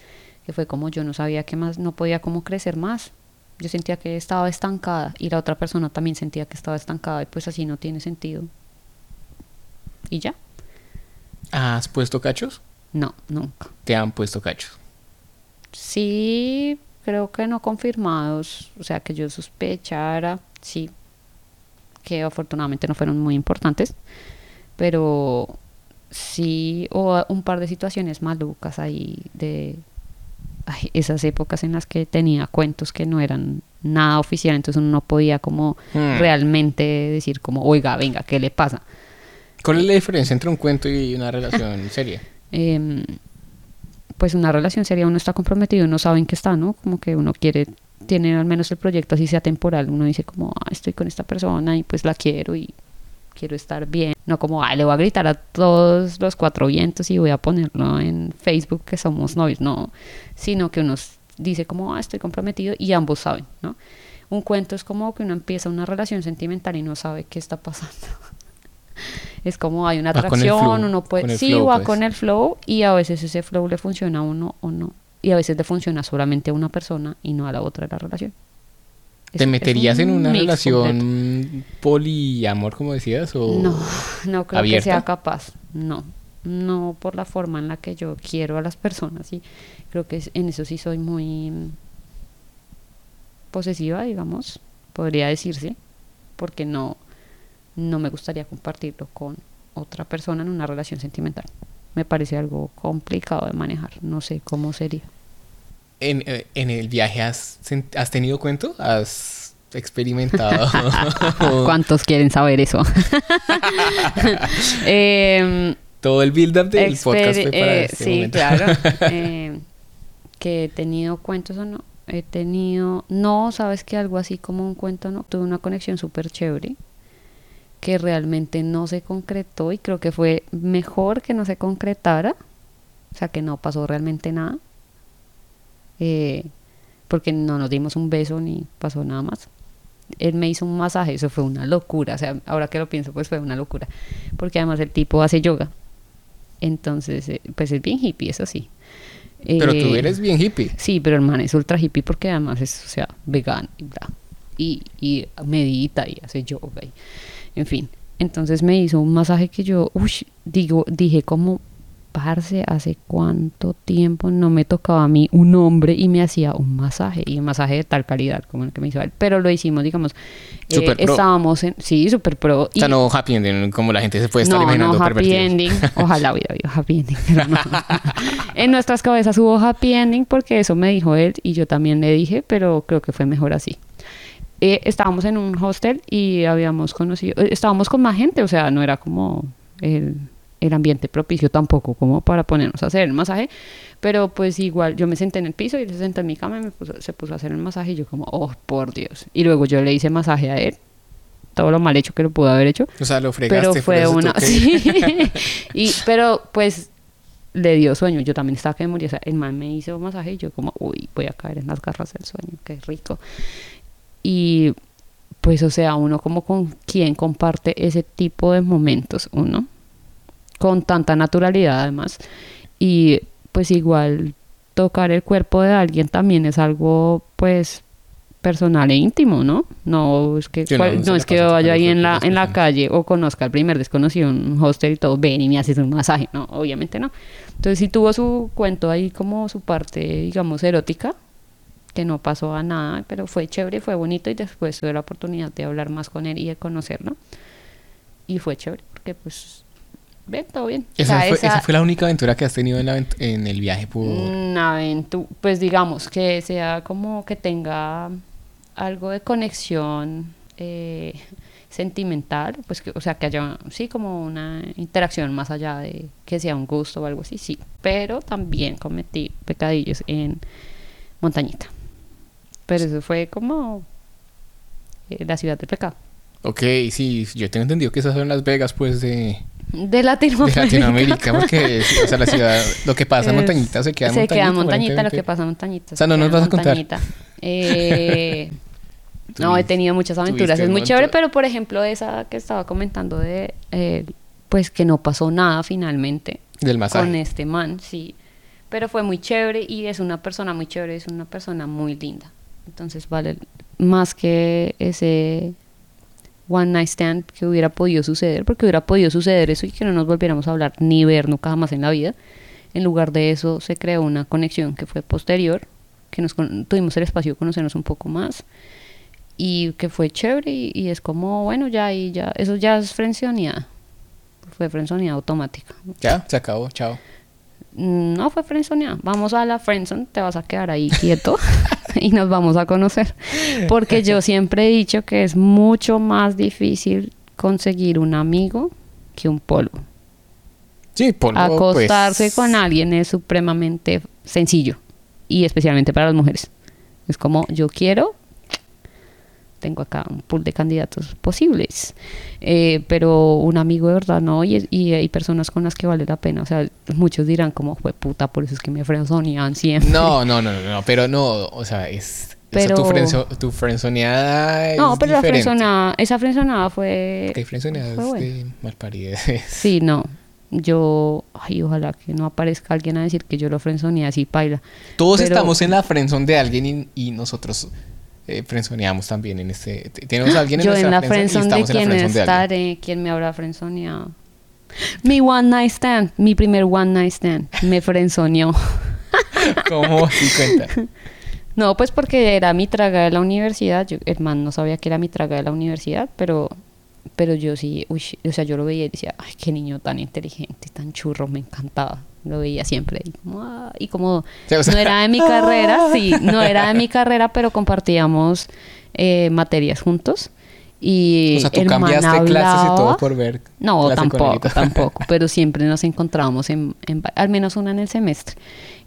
S1: que fue como yo no sabía que más, no podía como crecer más. Yo sentía que estaba estancada y la otra persona también sentía que estaba estancada y pues así no tiene sentido. ¿Y ya?
S2: ¿Has puesto cachos?
S1: No, nunca.
S2: Te han puesto cachos.
S1: Sí, creo que no confirmados, o sea, que yo sospechara, sí, que afortunadamente no fueron muy importantes, pero sí, o un par de situaciones malucas ahí de ay, esas épocas en las que tenía cuentos que no eran nada oficial, entonces uno no podía como
S2: Hmm.
S1: realmente decir como, oiga, venga, ¿qué le pasa?
S2: ¿Cuál es la diferencia entre un cuento y una relación seria?
S1: Em, pues una relación seria uno está comprometido, uno sabe en qué está, ¿no? Como que uno quiere, tiene al menos el proyecto así sea temporal, uno dice como, ah, estoy con esta persona y pues la quiero y quiero estar bien. No como, ay, le voy a gritar a todos los cuatro vientos y voy a ponerlo en Facebook que somos novios. No, sino que uno dice como, ah, estoy comprometido y ambos saben, ¿no? Un cuento es como que uno empieza una relación sentimental y no sabe qué está pasando. es como hay una atracción, uno puede, sí, va pues. con el flow y a veces ese flow le funciona a uno o no. Y a veces le funciona solamente a una persona y no a la otra de la relación.
S2: ¿Te meterías en una relación poliamor, como decías? O
S1: no, no creo que sea capaz. No, no por la forma en la que yo quiero a las personas. Y creo que en eso sí soy muy posesiva, digamos, podría decirse, porque no, no me gustaría compartirlo con otra persona en una relación sentimental. Me parece algo complicado de manejar. No sé cómo sería.
S2: ¿En, eh, el viaje has, has tenido cuento? ¿Has experimentado?
S1: ¿Cuántos quieren saber eso?
S2: Em, Todo el build-up del podcast fue para
S1: eh, este Sí, claro. Em, que he tenido cuentos o no. He tenido... No, sabes que algo así como un cuento, no. Tuve una conexión súper chévere que realmente no se concretó y creo que fue mejor que no se concretara. O sea, que no pasó realmente nada eh, porque no nos dimos un beso ni pasó nada más. Él me hizo un masaje, eso fue una locura, o sea, ahora que lo pienso, pues fue una locura, porque además el tipo hace yoga, entonces, eh, pues es bien hippie, eso sí.
S2: Pero tú eh, eres bien hippie.
S1: Sí, pero el man es ultra hippie porque además es, o sea, vegano y Y, medita y hace yoga. Y, en fin, entonces me hizo un masaje que yo, uy, digo, dije como parce, hace cuánto tiempo no me tocaba a mí un hombre y me hacía un masaje, y un masaje de tal calidad como el que me hizo él. Pero lo hicimos, digamos, eh, estábamos en, sí, super pro.
S2: O sea, no happy ending, como la gente se puede estar no, imaginando.
S1: No, happy ending, ojalá hubiera habido happy ending, pero no. en nuestras cabezas hubo happy ending porque eso me dijo él y yo también le dije, pero creo que fue mejor así. Eh, estábamos en un hostel y habíamos conocido, eh, estábamos con más gente, o sea, no era como el el ambiente propicio tampoco como para ponernos a hacer el masaje, pero pues igual yo me senté en el piso y él se sentó en mi cama y me se puso a hacer el masaje y yo como, oh, por Dios. Y luego yo le hice masaje a él, todo lo mal hecho que lo pudo haber hecho.
S2: O sea, lo fregaste.
S1: Pero fue una... y, pero pues le dio sueño, yo también estaba que me moría, o sea, el man me hizo masaje y yo como, uy, voy a caer en las garras del sueño, qué rico. Y pues, o sea, uno como con quien comparte ese tipo de momentos, uno con tanta naturalidad además. Y pues igual tocar el cuerpo de alguien también es algo pues personal e íntimo, ¿no? No es que no, es que vaya ahí en la en la calle o conozca al primer desconocido un hostel y todo, ven y me haces un masaje, no, obviamente no. Entonces sí tuvo su cuento ahí como su parte, digamos, erótica, que no pasó a nada, pero fue chévere, fue bonito y después tuve la oportunidad de hablar más con él y de conocerlo. Y fue chévere, porque pues Ven, todo bien.
S2: Esa, fue, la única aventura que has tenido en, en el viaje por...
S1: Una aventura, pues digamos que sea como que tenga algo de conexión eh, sentimental, pues que, o sea, que haya, sí, como una interacción más allá de que sea un gusto o algo así, sí. Pero también cometí pecadillos en montañita. Pero eso fue como eh, la ciudad del pecado.
S2: Ok, sí, yo tengo entendido que esas son Las Vegas, pues, de
S1: de Latinoamérica.
S2: De Latinoamérica, porque o sea, la ciudad, lo que pasa en Montañita se queda
S1: en Montañita. Se queda Montañita, lo que pasa en Montañita.
S2: O sea, no nos vas a contar.
S1: Eh, no, he tenido muchas aventuras. Es muy chévere, pero por ejemplo, esa que estaba comentando de, eh, pues que no pasó nada finalmente.
S2: Del masaje.
S1: Con este man, sí. Pero fue muy chévere y es una persona muy chévere, es una persona muy linda. Entonces vale más que ese one night stand que hubiera podido suceder, porque hubiera podido suceder eso y que no nos volviéramos a hablar ni ver nunca jamás en la vida. En lugar de eso se creó una conexión que fue posterior, que nos tuvimos el espacio de conocernos un poco más y que fue chévere y, es como, bueno, ya y ya, eso ya es frenzoneada. Fue frenzoneada automática.
S2: Ya, se acabó, chao.
S1: Mm, no fue frenzoneada. Vamos a la friendzone, te vas a quedar ahí quieto. y nos vamos a conocer. Porque yo siempre he dicho que es mucho más difícil conseguir un amigo que un polvo.
S2: Sí, polvo.
S1: Acostarse pues. con alguien es supremamente sencillo y especialmente para las mujeres. Es como yo quiero tengo acá un pool de candidatos posibles. Eh, pero un amigo de verdad no, y, y hay personas con las que vale la pena. O sea, muchos dirán como, fue puta, por eso es que me frenzonean siempre.
S2: No, no, no, no, no, pero no, o sea, es...
S1: Pero-
S2: tu, frenzo, tu frenzoneada
S1: No,
S2: es
S1: pero la
S2: diferente.
S1: frenzonada, esa frenzonada fue...
S2: Porque hay frenzoneadas
S1: fue buena.
S2: de malparidas.
S1: Sí, no. Yo, ay, ojalá que no aparezca alguien a decir que yo lo frenzoneé así, paila.
S2: Todos
S1: Pero-
S2: estamos en la frenzón de alguien y, y nosotros eh, frenzoneamos también en este... Tenemos a alguien en
S1: Yo en la
S2: friendzone
S1: de
S2: estamos en la
S1: quién
S2: friendzone de alguien.
S1: estaré, quién me habrá frenzoneado. Mi one night stand, mi primer one night stand, me frenzoneó.
S2: ¿Cómo? Sí, cuenta.
S1: No, pues porque era mi traga de la universidad. Yo, el man no sabía que era mi traga de la universidad, pero, pero yo sí, uy, o sea, yo lo veía y decía, ay, qué niño tan inteligente, tan churro, me encantaba. Lo veía siempre. Y como, ah, y como no era de mi carrera, sí, no era de mi carrera, pero compartíamos eh, materias juntos. Y
S2: O sea, tú
S1: el man
S2: cambiaste clases y todo
S1: hablaba-
S2: por ver.
S1: no, tampoco, tampoco, pero siempre nos encontrábamos en, al menos una en el semestre.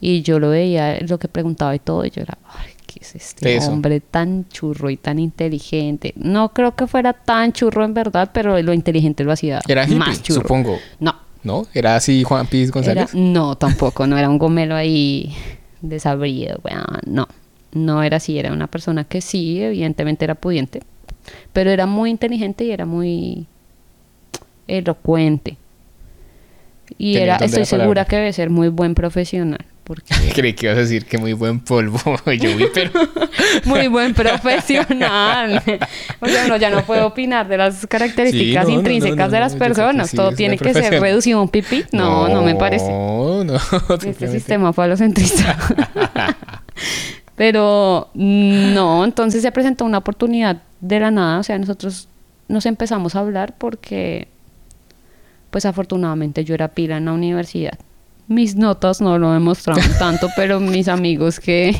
S1: Y yo lo veía, lo que preguntaba y todo, y yo era, ay, ¿qué es este
S2: Eso.
S1: hombre tan churro y tan inteligente? No creo que fuera tan churro en verdad, pero lo inteligente lo hacía
S2: Era hippie,
S1: más churro.
S2: supongo.
S1: No,
S2: ¿No? ¿Era así Juan Piz
S1: era-
S2: González?
S1: no, tampoco, no era un gomelo ahí desabrido, no. No era así, era una persona que sí, evidentemente era pudiente, pero era muy inteligente y era muy elocuente. Y
S2: Tenía
S1: era, estoy segura que debe ser muy buen profesional, porque
S2: Creí que ibas a decir que muy buen polvo. Yo vi, pero...
S1: muy buen profesional. O sea, uno ya no puede opinar de las características
S2: Sí, no, no,
S1: intrínsecas
S2: no, no,
S1: de las personas.
S2: sí,
S1: Todo tiene que ser reducido a un pipí. No, no, me parece.
S2: No, no.
S1: Este sistema falocentrista. Pero no, entonces se presentó una oportunidad de la nada, o sea, nosotros nos empezamos a hablar porque, pues afortunadamente yo era pila en la universidad. Mis notas no lo demostraron tanto, pero mis amigos que,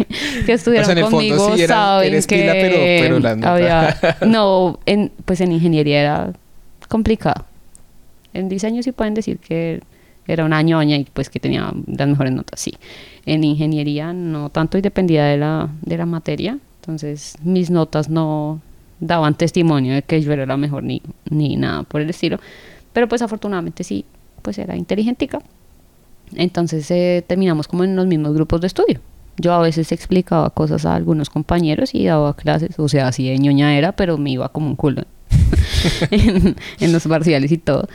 S1: que estuvieron
S2: O sea,
S1: conmigo
S2: sí eras-
S1: saben que
S2: pila, pero- pero las notas-
S1: había, no, en, pues en ingeniería era complicado. En diseño sí pueden decir que era una ñoña y pues que tenía las mejores notas, sí. En ingeniería no tanto y dependía de la, de la materia. Entonces mis notas no daban testimonio de que yo era la mejor ni, ni nada por el estilo. Pero pues afortunadamente sí, pues era inteligentica. Entonces eh, terminamos como en los mismos grupos de estudio. Yo a veces explicaba cosas a algunos compañeros y daba clases, o sea, así de ñoña era, pero me iba como un culo en, los parciales y todo.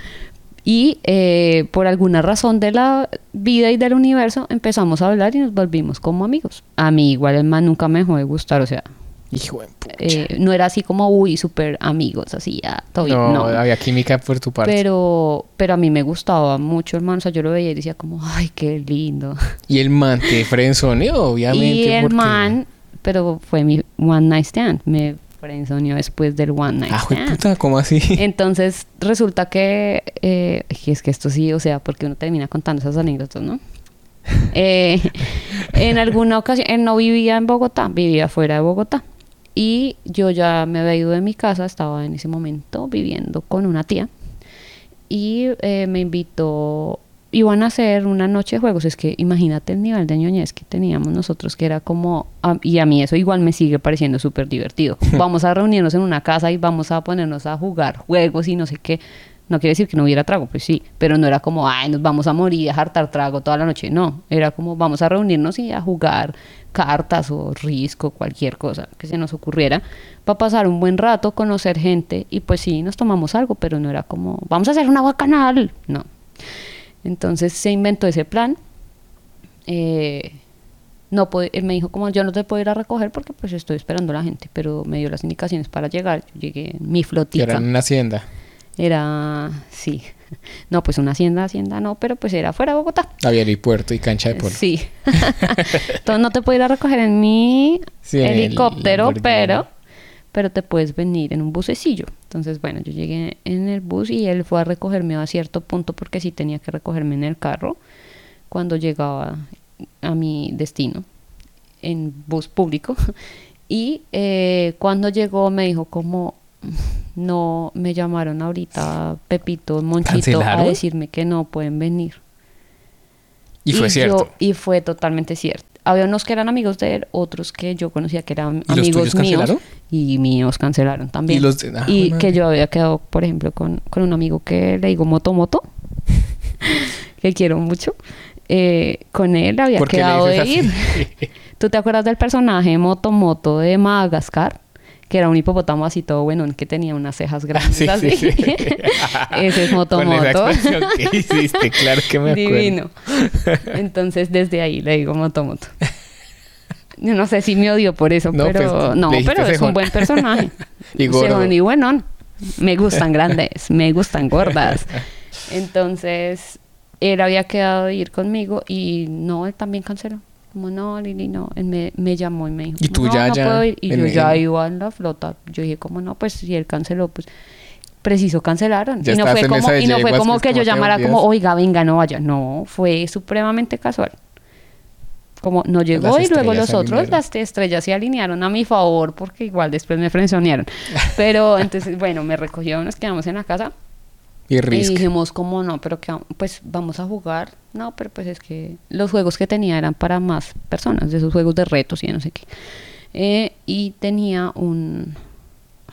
S1: Y eh, por alguna razón de la vida y del universo empezamos a hablar y nos volvimos como amigos. A mí igual el man nunca me dejó de gustar, o sea,
S2: Hijo de pucha.
S1: eh, no era así como, uy, súper amigos, así ya, todo bien,
S2: no,
S1: no.
S2: había química por tu parte.
S1: Pero, pero a mí me gustaba mucho el man, o sea, yo lo veía y decía como, ay, qué lindo.
S2: Y el man te frenzoneó, obviamente.
S1: y el
S2: porque-
S1: man, pero fue mi one night stand, me frenzoneó después del one night
S2: Ah,
S1: stand.
S2: puta, ¿cómo así?
S1: Entonces resulta que, eh, es que esto sí, o sea, porque uno termina contando esas anécdotas, ¿no? Eh, en alguna ocasión, él no vivía en Bogotá, vivía fuera de Bogotá. Y yo ya me había ido de mi casa, estaba en ese momento viviendo con una tía. Y eh, me invitó, iban a hacer una noche de juegos. Es que imagínate el nivel de ñoñez que teníamos nosotros, que era como, a- y a mí eso igual me sigue pareciendo súper divertido. Vamos a reunirnos en una casa y vamos a ponernos a jugar juegos y no sé qué. No quiere decir que no hubiera trago, pues sí, pero no era como, ay, nos vamos a morir a hartar trago toda la noche. No, era como, vamos a reunirnos y a jugar cartas o risco, cualquier cosa que se nos ocurriera, para pasar un buen rato, conocer gente y pues sí, nos tomamos algo, pero no era como, vamos a hacer una bacanal. No. Entonces se inventó ese plan. Eh, no él me dijo como yo no te puedo ir a recoger porque pues estoy esperando a la gente, pero me dio las indicaciones para llegar. Yo llegué en mi
S2: Que
S1: flotica.
S2: era en una hacienda.
S1: Era, sí. No, pues una hacienda, hacienda no, pero pues era fuera de Bogotá.
S2: Había aeropuerto y cancha de polo.
S1: Sí. Entonces no te puedo ir a recoger en mi
S2: Sí, en el
S1: helicóptero, pero, pero te puedes venir en un bucecillo. Entonces, bueno, yo llegué en el bus y él fue a recogerme a cierto punto porque sí tenía que recogerme en el carro cuando llegaba a mi destino en bus público. Y eh, cuando llegó me dijo como no me llamaron ahorita Pepito Monchito a decirme que no pueden venir.
S2: Y fue cierto.
S1: y fue totalmente cierto. había unos que eran amigos de él, otros que yo conocía que eran
S2: ¿Y los
S1: amigos míos. Y míos cancelaron también.
S2: Y los de- ah,
S1: Y que yo había quedado, por ejemplo, con, con un amigo que le digo Moto Moto, que quiero mucho. Eh, con él había
S2: ¿Por qué le
S1: quedado de ir. ¿Tú te acuerdas del personaje Moto Moto de Madagascar? Que era un hipopótamo así todo bueno, que tenía unas cejas grandes
S2: Sí, sí,
S1: así.
S2: sí.
S1: Ese es Moto
S2: Con esa
S1: Moto.
S2: expresión que hiciste, claro que me acuerdo.
S1: Divino. Entonces desde ahí le digo Moto Moto. Yo no sé si me odio por eso,
S2: No,
S1: pero
S2: pues,
S1: no, pero es
S2: cejón.
S1: un buen personaje.
S2: Y gordo.
S1: Y buenón. Me gustan grandes, me gustan gordas. Entonces, él había quedado de ir conmigo y no, él también canceló. Como no, Lili, no. Él me, me llamó y me dijo,
S2: Y tú
S1: no,
S2: ya,
S1: no
S2: ya,
S1: puedo ir. Y
S2: en-
S1: yo ya
S2: en-
S1: iba en la flota. Yo dije, como no, pues si él canceló, pues preciso cancelaron.
S2: Ya
S1: y no fue como, y no fue como
S2: que
S1: yo llamara como, oiga, venga, no vaya. No, fue supremamente casual. Como no llegó
S2: Las
S1: y luego los otros,
S2: alinearon.
S1: las estrellas se alinearon a mi favor porque igual después me frenzonearon. Pero entonces, bueno, me recogió, nos quedamos en la casa
S2: Y
S1: y dijimos como no, pero que pues vamos a jugar. No, pero pues es que los juegos que tenía eran para más personas, de esos juegos de retos y de no sé qué. Eh, y tenía un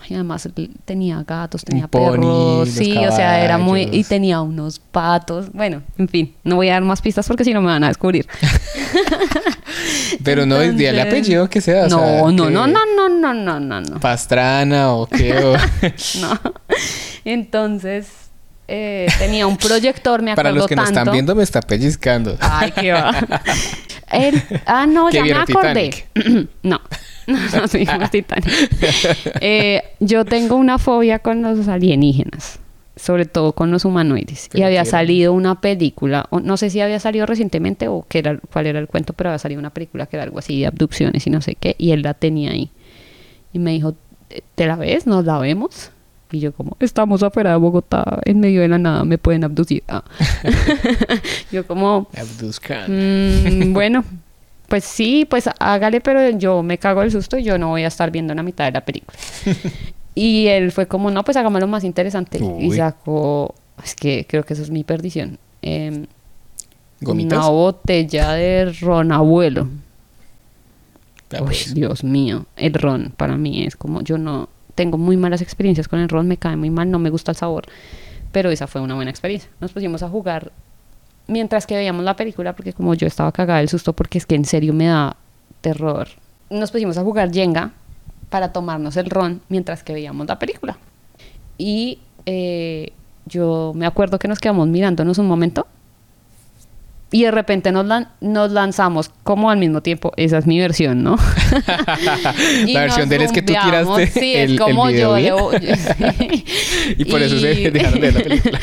S1: ay, además tenía gatos, tenía
S2: pony,
S1: perros,
S2: los
S1: sí, o sea, era muy y tenía unos patos. Bueno, en fin, no voy a dar más pistas porque si no me van a descubrir.
S2: Pero no, es el apellido que sea. o
S1: no,
S2: sea,
S1: no,
S2: que
S1: no, no, no, no, no, no, no.
S2: Pastrana o qué. o-
S1: No. Entonces, eh, tenía un proyector, me acuerdo
S2: Para los que nos
S1: tanto.
S2: están viendo, me está pellizcando.
S1: Ay, qué va. Él- ah, no,
S2: ¿Qué
S1: ya me acordé. no, no, no Titanic. Eh, yo tengo una fobia con los alienígenas, sobre todo con los humanoides. y había salido una película, o no sé si había salido recientemente o qué era, cuál era el cuento, pero había salido una película que era algo así de abducciones y no sé qué, y él la tenía ahí. Y me dijo, ¿te la ves? ¿Nos la vemos? Y yo como, estamos afuera de Bogotá, en medio de la nada, me pueden abducir. Ah. yo como,
S2: Abduzcan.
S1: Mm, bueno, pues sí, pues hágale, pero yo me cago el susto y yo no voy a estar viendo la mitad de la película. y él fue como, no, pues hagámoslo más interesante. Y sacó, es que creo que eso es mi perdición. em,
S2: ¿Gomitas?
S1: una botella de ron abuelo. Uy. Dios mío, el ron para mí es como, yo no, tengo muy malas experiencias con el ron, me cae muy mal, no me gusta el sabor, pero esa fue una buena experiencia. Nos pusimos a jugar mientras que veíamos la película, porque como yo estaba cagada del susto, porque es que en serio me da terror, nos pusimos a jugar Jenga para tomarnos el ron mientras que veíamos la película. Y eh, yo me acuerdo que nos quedamos mirándonos un momento y de repente nos, lan- nos lanzamos como al mismo tiempo. Esa es mi versión, ¿no?
S2: La versión de él es que tú tiraste
S1: Sí,
S2: el-
S1: es
S2: el
S1: como
S2: video
S1: yo
S2: bien.
S1: le-
S2: Y por eso se dejaron de la película.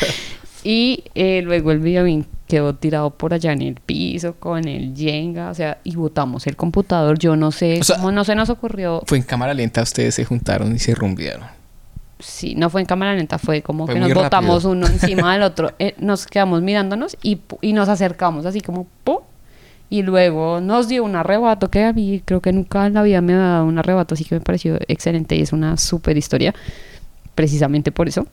S1: Y eh, luego el videobeam quedó tirado por allá en el piso con el Jenga, o sea, y botamos el computador. Yo no sé
S2: O sea,
S1: cómo no se nos ocurrió.
S2: Fue en cámara lenta, ustedes se juntaron y se rumbearon.
S1: Sí, no fue en cámara lenta, fue como
S2: Fue
S1: que nos
S2: rápido.
S1: botamos uno encima del otro. Eh, nos quedamos mirándonos y, y nos acercamos así como ¡pum! Y luego nos dio un arrebato que a mí creo que nunca en la vida me ha dado un arrebato, así que me pareció excelente y es una súper historia, precisamente por eso.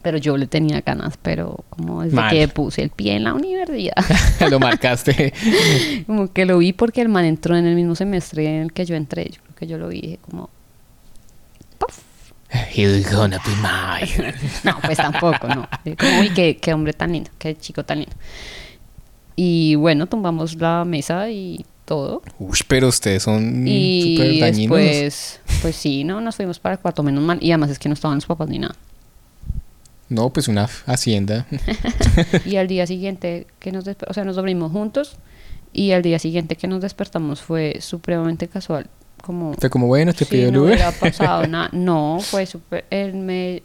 S1: Pero yo le tenía ganas, pero como desde
S2: Mal.
S1: que puse el pie en la universidad,
S2: Lo marcaste.
S1: como que lo vi porque el man entró en el mismo semestre en el que yo entré. Yo creo que yo lo vi dije como, ¡puf!
S2: He's gonna be mine.
S1: No, pues tampoco, no. Como, uy, qué, qué hombre tan lindo, qué chico tan lindo. Y bueno, tumbamos la mesa y todo.
S2: Uy, pero ustedes son
S1: y
S2: súper dañinos.
S1: después, pues sí, no, nos fuimos para el cuarto, menos mal. Y además es que no estaban los papás ni nada.
S2: No, pues una hacienda.
S1: Y al día siguiente que nos despertamos, o sea, nos dormimos juntos. Y al día siguiente que nos despertamos fue supremamente casual. Como
S2: Fue como, bueno, te
S1: si
S2: pidió el
S1: no
S2: Uber.
S1: hubiera pasado nada. No, fue súper. Él me,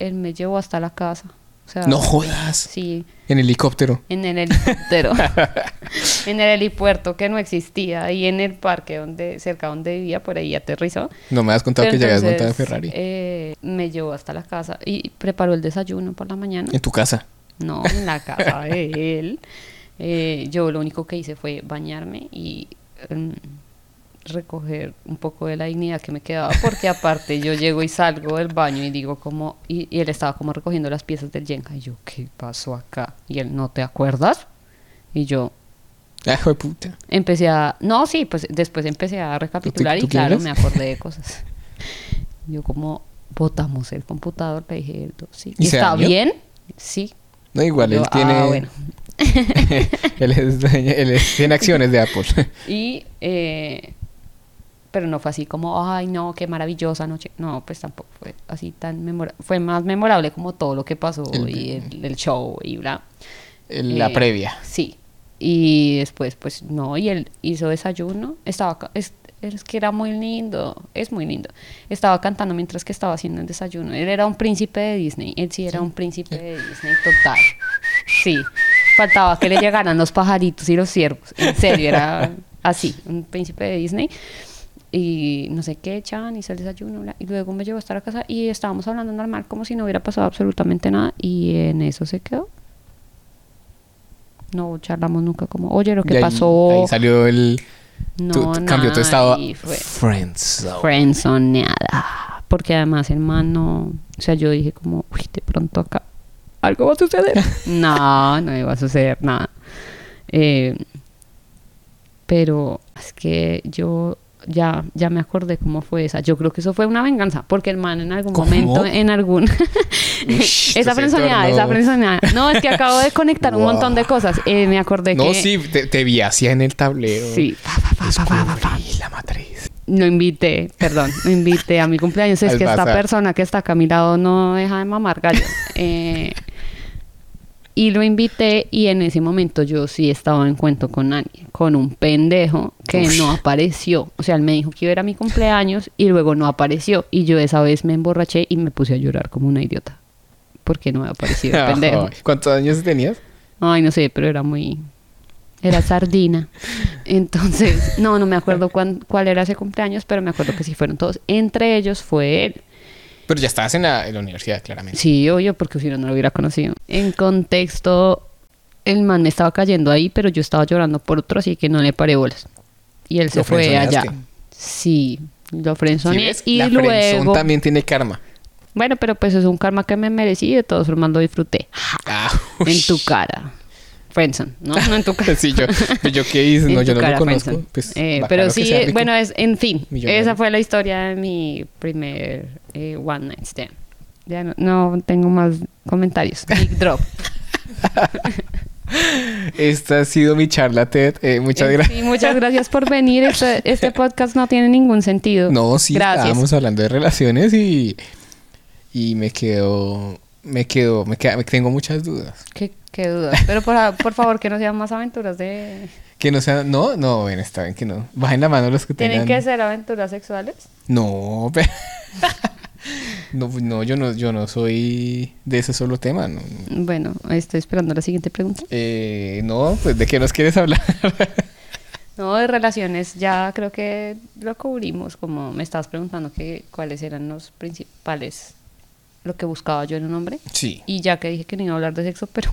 S1: él me llevó hasta la casa. O sea,
S2: No jodas.
S1: Sí,
S2: En helicóptero.
S1: en el helicóptero, en el helipuerto que no existía y en el parque donde cerca donde vivía por ahí aterrizó.
S2: No me has contado
S1: Pero
S2: que llegas montada en Ferrari.
S1: eh, me llevó hasta la casa y preparó el desayuno por la mañana.
S2: En tu casa.
S1: No, en la casa de él. Eh, yo lo único que hice fue bañarme y em, recoger un poco de la dignidad que me quedaba, porque aparte yo llego y salgo del baño y digo como, y, y él estaba como recogiendo las piezas del Jenga y yo, ¿qué pasó acá? Y él, ¿no te acuerdas? Y yo,
S2: Ah, hijo de puta.
S1: empecé a... No, sí, pues después empecé a recapitular
S2: ¿Tú
S1: y claro, me acordé de cosas. Yo como, botamos el computador, le dije, sí.
S2: ¿Y
S1: ¿Está
S2: dañó?
S1: bien? Sí.
S2: No, igual,
S1: Yo,
S2: él
S1: "Ah,
S2: tiene.
S1: bueno".
S2: él, es dueño- él es- tiene acciones de Apple.
S1: Y, eh, pero no fue así como, ay, no, qué maravillosa noche. No, pues tampoco fue así tan memorable. Fue más memorable como todo lo que pasó
S2: El-
S1: y el, el show y bla.
S2: la
S1: Eh,
S2: previa.
S1: Sí. Y después, pues no, y él hizo desayuno. Estaba, es, es que era muy lindo, es muy lindo. Estaba cantando mientras que estaba haciendo el desayuno. Él era un príncipe de Disney. Él sí era un príncipe de Disney total. Sí. Faltaba que le llegaran los pajaritos y los ciervos. En serio, era así, un príncipe de Disney. Y no sé qué, Chan hizo el desayuno. bla, Y luego me llevó a estar a casa y estábamos hablando normal, como si no hubiera pasado absolutamente nada. Y en eso se quedó. No charlamos nunca como, oye, lo
S2: Y
S1: que
S2: ahí-
S1: pasó.
S2: Ahí salió el.
S1: no,
S2: tu- tu- cambió tu estado. Friends.
S1: friendzoneada. Porque además el man no. O sea, yo dije como, uy, de pronto acá algo va a suceder. no, no iba a suceder nada. Eh, pero es que yo ya, ya me acordé cómo fue esa. Yo creo que eso fue una venganza, porque el man en algún
S2: ¿Cómo?
S1: momento, en algún...
S2: Ush,
S1: esa friendzoneada, esa friendzoneada. No, es que acabo de conectar un montón de cosas. Eh, me acordé
S2: No,
S1: que...
S2: sí, te, te vi así en el tablero.
S1: Sí. Pa,
S2: la matriz.
S1: Lo invité, perdón, lo invité a mi cumpleaños. Es
S2: Al
S1: que esta persona que está acá a mi lado no deja de mamar gallo. Eh, y lo invité y en ese momento yo sí estaba en cuento con alguien, con un pendejo que no apareció. O sea, él me dijo que iba a ir a mi cumpleaños y luego no apareció. Y yo esa vez me emborraché y me puse a llorar como una idiota. Porque no había aparecido el pendejo.
S2: ¿Cuántos años tenías?
S1: Ay, no sé, pero era muy... Era sardina. Entonces, no, no me acuerdo cuán- cuál era ese cumpleaños, pero me acuerdo que sí fueron todos. Entre ellos fue él.
S2: Pero ya estabas en la, en la universidad, claramente.
S1: Sí, obvio, porque si no, no lo hubiera conocido. En contexto, el man me estaba cayendo ahí, pero yo estaba llorando por otro, así que no le paré bolas. Y él se
S2: ¿Lo
S1: fue allá. Sí, lo
S2: ¿Sí
S1: frenzoneé.
S2: ves?
S1: y
S2: la
S1: luego...
S2: también tiene karma.
S1: Bueno, pero pues es un karma que me merecí y de todos formas lo disfruté.
S2: Ah,
S1: En tu cara. Friendzone, ¿no? No en tu cara.
S2: sí, yo, pues yo qué hice, no, yo no lo conozco. Pues,
S1: Eh, pero sí, bueno, es, en fin,
S2: Millonario.
S1: esa fue la historia de mi primer eh, One Night Stand. Ya no, no tengo más comentarios. Big drop.
S2: Esta ha sido mi charla, Ted. Eh, muchas gracias.
S1: sí, muchas gracias por venir. Este, este podcast no tiene ningún sentido.
S2: No, sí,
S1: gracias.
S2: estábamos hablando de relaciones y, y me quedo, me quedo, me queda- me tengo muchas dudas.
S1: Qué, qué dudas. Pero por, por favor, que no sean más aventuras de...
S2: Que no sean, no, no, bueno, está bien que no. Bajen la mano los que
S1: ¿Tienen
S2: tengan.
S1: que ser aventuras sexuales?
S2: No, pe- no, no, yo no, yo no soy de ese solo tema, no.
S1: Bueno, estoy esperando la siguiente pregunta.
S2: Eh, no, pues de qué nos quieres hablar.
S1: No, de relaciones, ya creo que lo cubrimos, como me estabas preguntando que cuáles eran los principales, lo que buscaba yo en un hombre.
S2: sí.
S1: Y ya que dije que no iba a hablar de sexo, pero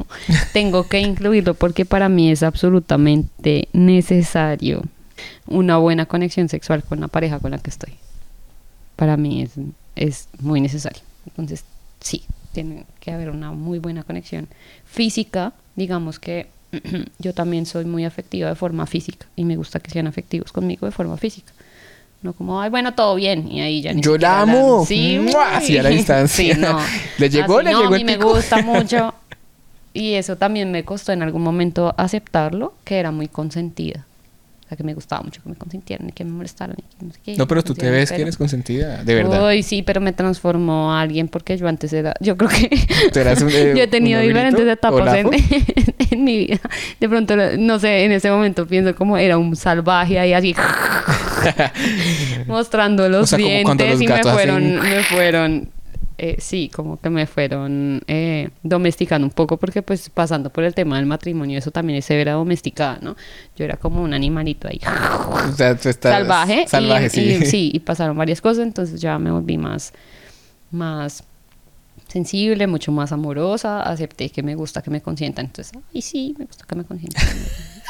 S1: tengo que incluirlo porque para mí es absolutamente necesario una buena conexión sexual con la pareja con la que estoy. Para mí es, es muy necesario. Entonces, sí, tiene que haber una muy buena conexión física. Digamos que yo también soy muy afectiva de forma física y me gusta que sean afectivos conmigo de forma física. No como, ay, bueno, todo bien. Y ahí ya ni
S2: Yo la amo.
S1: Sí.
S2: Así a la distancia.
S1: Sí, no.
S2: ¿Le llegó?
S1: Así,
S2: ¿Le
S1: no,
S2: llegó
S1: a
S2: el
S1: mí me gusta mucho. Y eso también me costó en algún momento aceptarlo, que era muy consentida. O sea, que me gustaba mucho que me consintieran y que me molestaran. Y que no, sé qué,
S2: No, pero tú te ves que eres consentida, de verdad.
S1: Uy, sí, pero me transformó a alguien porque yo antes era. Yo creo que.
S2: ¿Tú eras un, eh,
S1: yo he tenido diferentes etapas en, en mi vida. De pronto, no sé, en ese momento pienso como era un salvaje ahí así. mostrando los
S2: O sea,
S1: dientes
S2: los
S1: y me fueron,
S2: hacen-
S1: me fueron, eh, sí, como que me fueron eh, domesticando un poco porque pues pasando por el tema del matrimonio eso también es severa domesticada, ¿no? Yo era como un animalito ahí
S2: O sea, tú estás
S1: salvaje,
S2: Salvaje,
S1: y,
S2: sí.
S1: y- sí, y pasaron varias cosas, entonces ya me volví más, más sensible, mucho más amorosa, acepté que me gusta que me consientan, entonces, ay sí, me gusta que me consientan,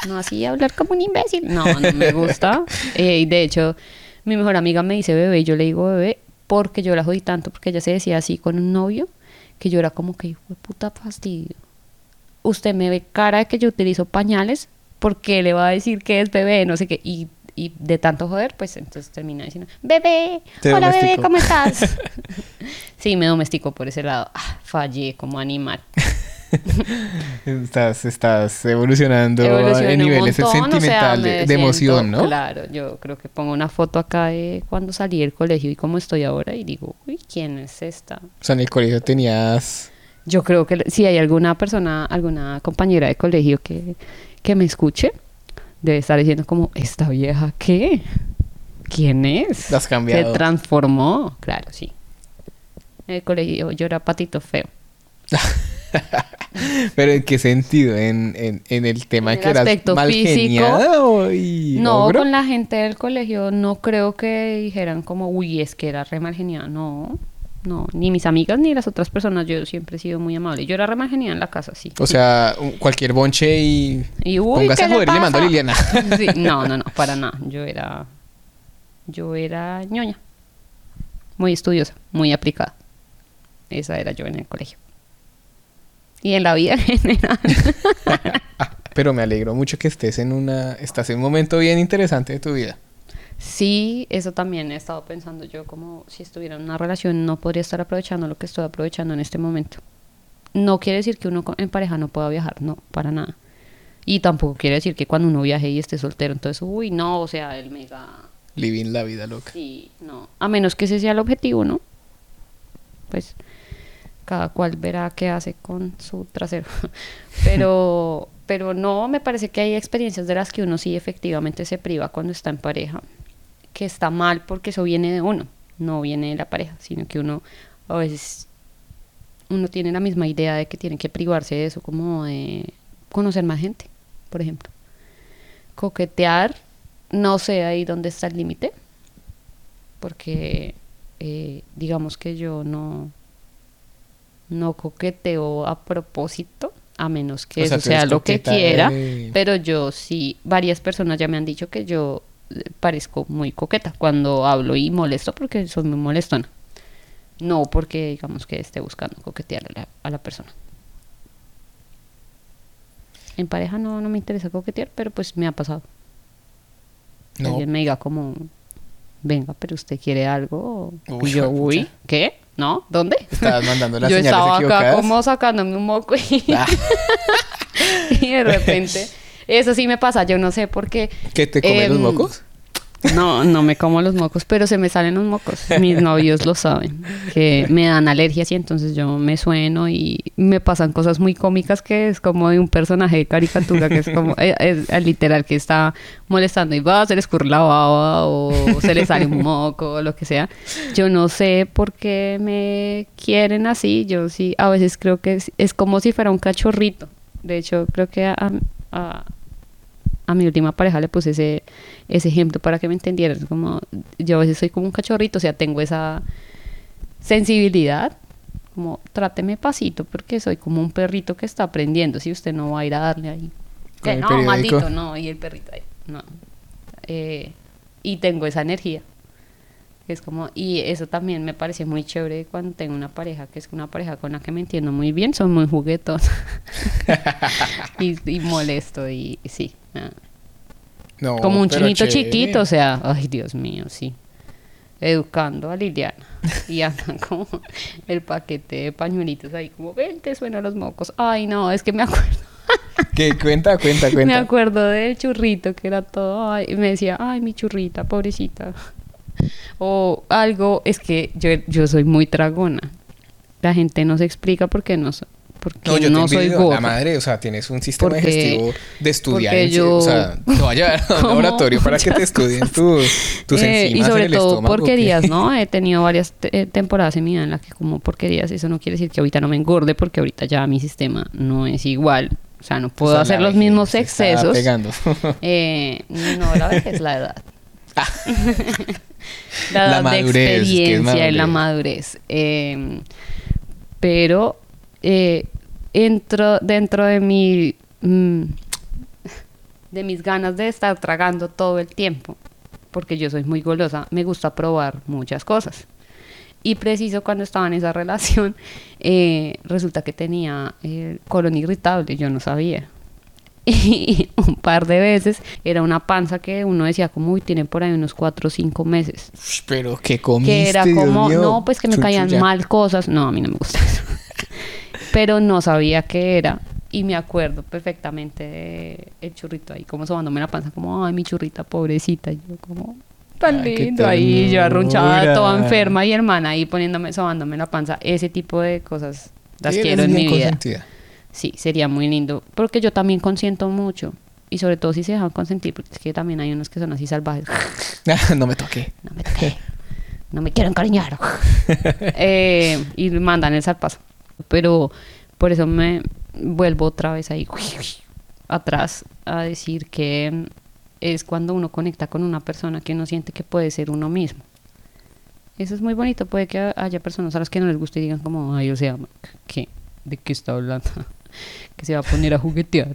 S1: no así hablar como un imbécil, no, no me gusta, Eh, y de hecho, mi mejor amiga me dice bebé, y yo le digo bebé, porque yo la jodí tanto, porque ella se decía así con un novio, que yo era como que, hijo de puta fastidio, usted me ve cara de que yo utilizo pañales ¿por qué le va a decir que es bebé? No sé qué. Y, y de tanto joder, pues entonces termina diciendo, bebé,
S2: Te
S1: hola bebé. ¿cómo estás? sí, me domesticó por ese lado. Ah, fallé como animal.
S2: Estás, estás evolucionando
S1: Evolucioné
S2: en niveles
S1: montón, o sea,
S2: sentimental
S1: me
S2: de, emoción, ¿no?
S1: Claro, yo creo que pongo una foto acá de cuando salí del colegio y cómo estoy ahora y digo, uy, ¿quién es esta?
S2: O sea, en el colegio tenías...
S1: Yo creo que si hay alguna persona, alguna compañera de colegio que, que me escuche, debe estar diciendo como, ¿esta vieja qué? ¿Quién es?
S2: La has cambiado.
S1: Se transformó, claro, sí. En el colegio yo era patito feo.
S2: ¿Pero en qué sentido? ¿En, en, en el tema
S1: En el
S2: que
S1: aspecto
S2: mal
S1: físico.
S2: y
S1: No,
S2: ogro?
S1: con la gente del colegio no creo que dijeran como, uy, es que era re mal genial. No, no, ni mis amigas ni las otras personas. Yo siempre he sido muy amable. Yo era re mal genial en la casa, sí.
S2: O sea, cualquier bonche y...
S1: Y uy,
S2: Póngase
S1: ¿qué
S2: a joder y le mando a? Liliana.
S1: Sí, no, no, no, para nada. Yo era, yo era ñoña, muy estudiosa, muy aplicada. Esa era yo en el colegio. Y en la vida en general.
S2: Pero me alegro mucho que estés en una... Estás en un momento bien interesante de tu vida.
S1: Sí, eso también he estado pensando yo, como si estuviera en una relación, no podría estar aprovechando lo que estoy aprovechando en este momento. No quiere decir que uno en pareja no pueda viajar, no, para nada. Y tampoco quiere decir que cuando uno viaje y esté soltero, entonces, uy, no, o sea, el mega...
S2: Living la vida loca.
S1: Sí, no. A menos que ese sea el objetivo, ¿no? Pues cada cual verá qué hace con su trasero. Pero, pero no, me parece que hay experiencias de las que uno sí efectivamente se priva cuando está en pareja, que está mal porque eso viene de uno, no viene de la pareja, sino que uno a veces uno tiene la misma idea de que tiene que privarse de eso, como de conocer más gente, por ejemplo. Coquetear, no sé ahí dónde está el límite, porque eh, digamos que yo no, no coqueteo a propósito, a menos que
S2: O
S1: eso sea lo que quiera,
S2: de-
S1: pero yo sí, varias personas ya me han dicho que yo eh, parezco muy coqueta cuando hablo y molesto porque soy muy molestona. No porque digamos que esté buscando coquetear a la, a la persona. En pareja no, no me interesa coquetear, pero pues me ha pasado.
S2: No,
S1: Alguien me diga como, venga, pero usted quiere algo.
S2: Uy,
S1: y yo, uy, ¿qué? ¿No? ¿Dónde?
S2: estabas mandando las
S1: yo
S2: señales
S1: estaba acá como sacándome un moco y,
S2: Ah,
S1: y de repente, eso sí me pasa, yo no sé por qué.
S2: ¿Que te comen los
S1: Em,
S2: mocos?
S1: No, no me como los mocos, pero se me salen los mocos. Mis novios lo saben, que me dan alergias y entonces yo me sueno y me pasan cosas muy cómicas que es como de un personaje de caricatura que es como, eh, es, es literal, que está molestando y va, se le escurre la baba o se le sale un moco o lo que sea. Yo no sé por qué me quieren así, yo sí, a veces creo que es, es como si fuera un cachorrito. De hecho, creo que a, a, a mi última pareja le puse ese, ese ejemplo para que me entendieran. Como yo a veces soy como un cachorrito, o sea, tengo esa sensibilidad. Como tráteme pasito porque soy como un perrito que está aprendiendo. Si usted no va a ir a darle ahí. Que
S2: el
S1: no,
S2: periódico.
S1: maldito, no. Y el perrito ahí. No. Eh, y tengo esa energía. Es como, y eso también me parece muy chévere cuando tengo una pareja, que es una pareja con la que me entiendo muy bien, son muy juguetón y, y molesto y, y sí. ah.
S2: No,
S1: Como un chinito
S2: chévere.
S1: chiquito, o sea, ay Dios mío, sí. Educando a Liliana. Y andan como el paquete de pañuelitos ahí, como, ven, te suenan los mocos. Ay, no, es que me acuerdo.
S2: ¿Qué? Cuenta, cuenta,
S1: Me
S2: cuenta.
S1: acuerdo del churrito que era todo, ay, y me decía, ay, mi churrita, pobrecita. O algo, es que yo, yo soy muy tragona. La gente no se explica por qué no, so- por qué
S2: No, yo
S1: no
S2: te
S1: soy gorda.
S2: La madre, o sea, tienes un sistema
S1: Porque-
S2: digestivo de estudiar.
S1: porque yo-
S2: O sea, te voy a llevar a un laboratorio para que te estudien tus, tus
S1: Eh,
S2: enzimas
S1: y sobre
S2: en el
S1: todo
S2: estómago.
S1: porquerías,
S2: ¿qué?
S1: ¿no? He tenido varias te- eh, temporadas en mi vida en las que como porquerías, eso no quiere decir que ahorita no me engorde porque ahorita ya mi sistema no es igual. O sea, no puedo
S2: O sea,
S1: hacer los mismos excesos.
S2: pegando.
S1: Eh, no, la vejez es la edad.
S2: La
S1: la edad de
S2: madurez,
S1: experiencia y la
S2: madurez.
S1: Eh, pero eh, entro dentro de mi mm, de mis ganas de estar tragando todo el tiempo, porque yo soy muy golosa, me gusta probar muchas cosas. Y preciso cuando estaba en esa relación, eh, resulta que tenía colon irritable, yo no sabía. Y un par de veces era una panza que uno decía como, uy, tiene por ahí unos cuatro o cinco meses.
S2: Ush, Pero que comiste,
S1: Que era
S2: Dios
S1: como,
S2: mío.
S1: no, pues que me caían mal cosas. No, a mí no me gusta eso. Pero no sabía qué era. Y me acuerdo perfectamente de el churrito ahí, como sobándome la panza, como, ay, mi churrita pobrecita. Y yo como, tan
S2: Ay,
S1: lindo ahí, yo arrunchada, toda enferma y hermana ahí poniéndome, sobándome la panza. Ese tipo de cosas las
S2: Sí,
S1: quiero en mi vida.
S2: consentida.
S1: Sí, sería muy lindo. Porque yo también consiento mucho. Y sobre todo si se dejan consentir, porque es que también hay unos que son así salvajes.
S2: no me toqué.
S1: No me toqué. No me quiero encariñar. Eh, y mandan el zarpazo. Pero por eso me vuelvo otra vez ahí atrás a decir que es cuando uno conecta con una persona que uno siente que puede ser uno mismo. Eso es muy bonito. Puede que haya personas a las que no les guste y digan como, ay, o sea, ¿qué? ¿De qué está hablando? Que se va a poner a juguetear.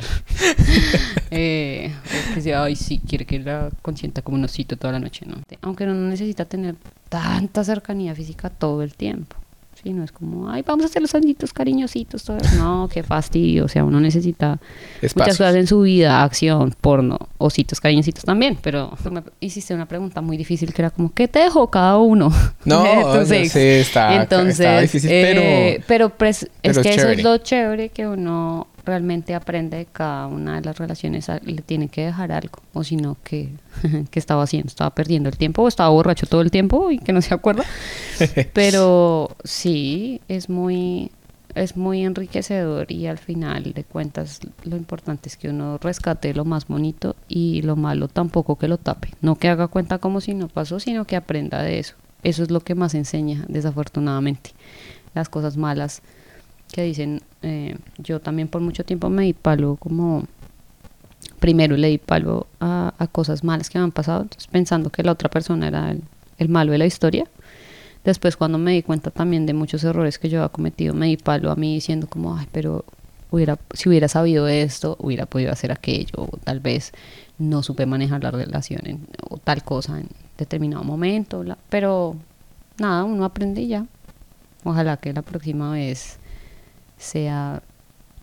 S1: eh, o que sea, ay, sí, quiere que la consienta como un osito toda la noche, ¿no? Aunque no necesita tener tanta cercanía física todo el tiempo. Sí, no es como, ay, vamos a hacer los añitos cariñositos. Todo. No, qué fastidio. O sea, uno necesita muchas cosas en su vida, acción, porno, ositos cariñositos también. Pero tú me hiciste una pregunta muy difícil que era como, ¿qué te dejó cada uno?
S2: No,
S1: ex?
S2: sé, está-
S1: Entonces,
S2: está difícil, pero-
S1: eh, pero pres- es que eso es lo chévere que uno realmente aprende de cada una de las relaciones. Le tiene que dejar algo. O si no, ¿qué, ¿qué estaba haciendo? ¿Estaba perdiendo el tiempo o estaba borracho todo el tiempo y que no se acuerda? Pero sí, es muy, es muy enriquecedor y al final de cuentas lo importante es que uno rescate lo más bonito y lo malo tampoco que lo tape. No que haga cuenta como si no pasó, sino que aprenda de eso. Eso es lo que más enseña, desafortunadamente. Las cosas malas que dicen, eh, yo también por mucho tiempo me di palo como primero le di palo a, a cosas malas que me han pasado, pensando que la otra persona era el, el malo de la historia. Después cuando me di cuenta también de muchos errores que yo había cometido, me di palo a mí diciendo como, ay, pero hubiera, si hubiera sabido esto, hubiera podido hacer aquello, o tal vez no supe manejar la relación o tal cosa en determinado momento, pero nada, uno aprende ya. Ojalá que la próxima vez sea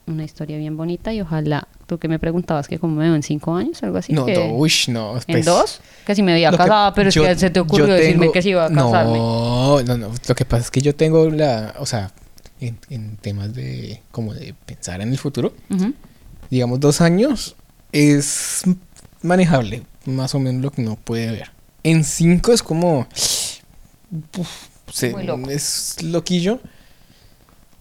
S1: una historia bien bonita y ojalá, tú que me preguntabas que cómo me veo en cinco años, algo así.
S2: No,
S1: que-
S2: no, uy, no.
S1: ¿En
S2: pues,
S1: dos? Que si me
S2: que-
S1: casada, pero es
S2: yo-
S1: que se te ocurrió
S2: yo
S1: decirme
S2: tengo-
S1: que si iba a casarme.
S2: No, no, no. Lo que pasa es que yo tengo la, o sea, en, en temas de, como de pensar en el futuro,
S1: Ujú.
S2: digamos dos años es manejable, más o menos lo que uno puede ver. En cinco es como, uf, se- es loquillo.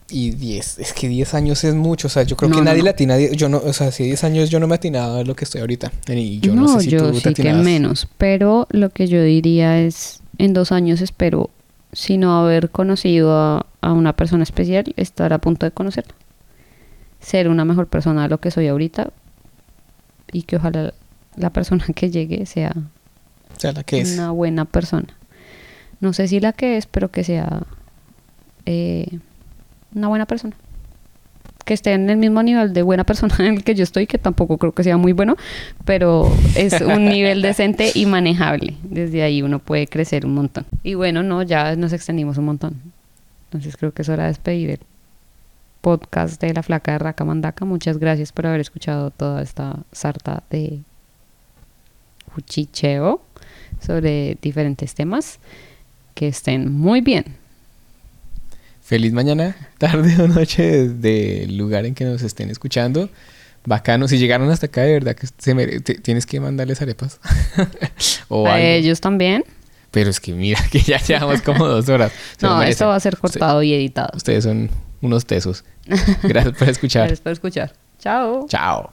S2: Y 10, es que 10 años es mucho, o sea, yo creo
S1: No,
S2: que nadie
S1: no.
S2: le atina, die- yo no, o sea, si 10 años yo no me atinaba a lo que estoy ahorita. Y yo no,
S1: no,
S2: sé si
S1: yo
S2: tú
S1: sí que menos, pero lo que yo diría es, en dos años espero, si no haber conocido a, a una persona especial, estar a punto de conocerla. Ser una mejor persona de lo que soy ahorita y que ojalá la persona que llegue sea
S2: O sea, la que es.
S1: una buena persona. No sé si la que es, pero que sea eh, una buena persona. Que esté en el mismo nivel de buena persona en el que yo estoy, que tampoco creo que sea muy bueno, pero es un nivel decente y manejable. Desde ahí uno puede crecer un montón. Y bueno, no, ya nos extendimos un montón. Entonces creo que es hora de despedir el podcast de La Flaca de Raca Mandaca. Muchas gracias por haber escuchado toda esta sarta de cuchicheo sobre diferentes temas. Que estén muy bien.
S2: Feliz mañana, tarde o noche desde el lugar en que nos estén escuchando. Bacano, si llegaron hasta acá, de verdad que se mere- te- tienes que mandarles arepas. o
S1: A
S2: algo.
S1: ellos también.
S2: Pero es que mira que ya llevamos como dos horas. Se
S1: No, esto va a ser cortado y editado.
S2: Ustedes son unos tesos. Gracias por escuchar.
S1: Gracias por escuchar. Chao.
S2: Chao.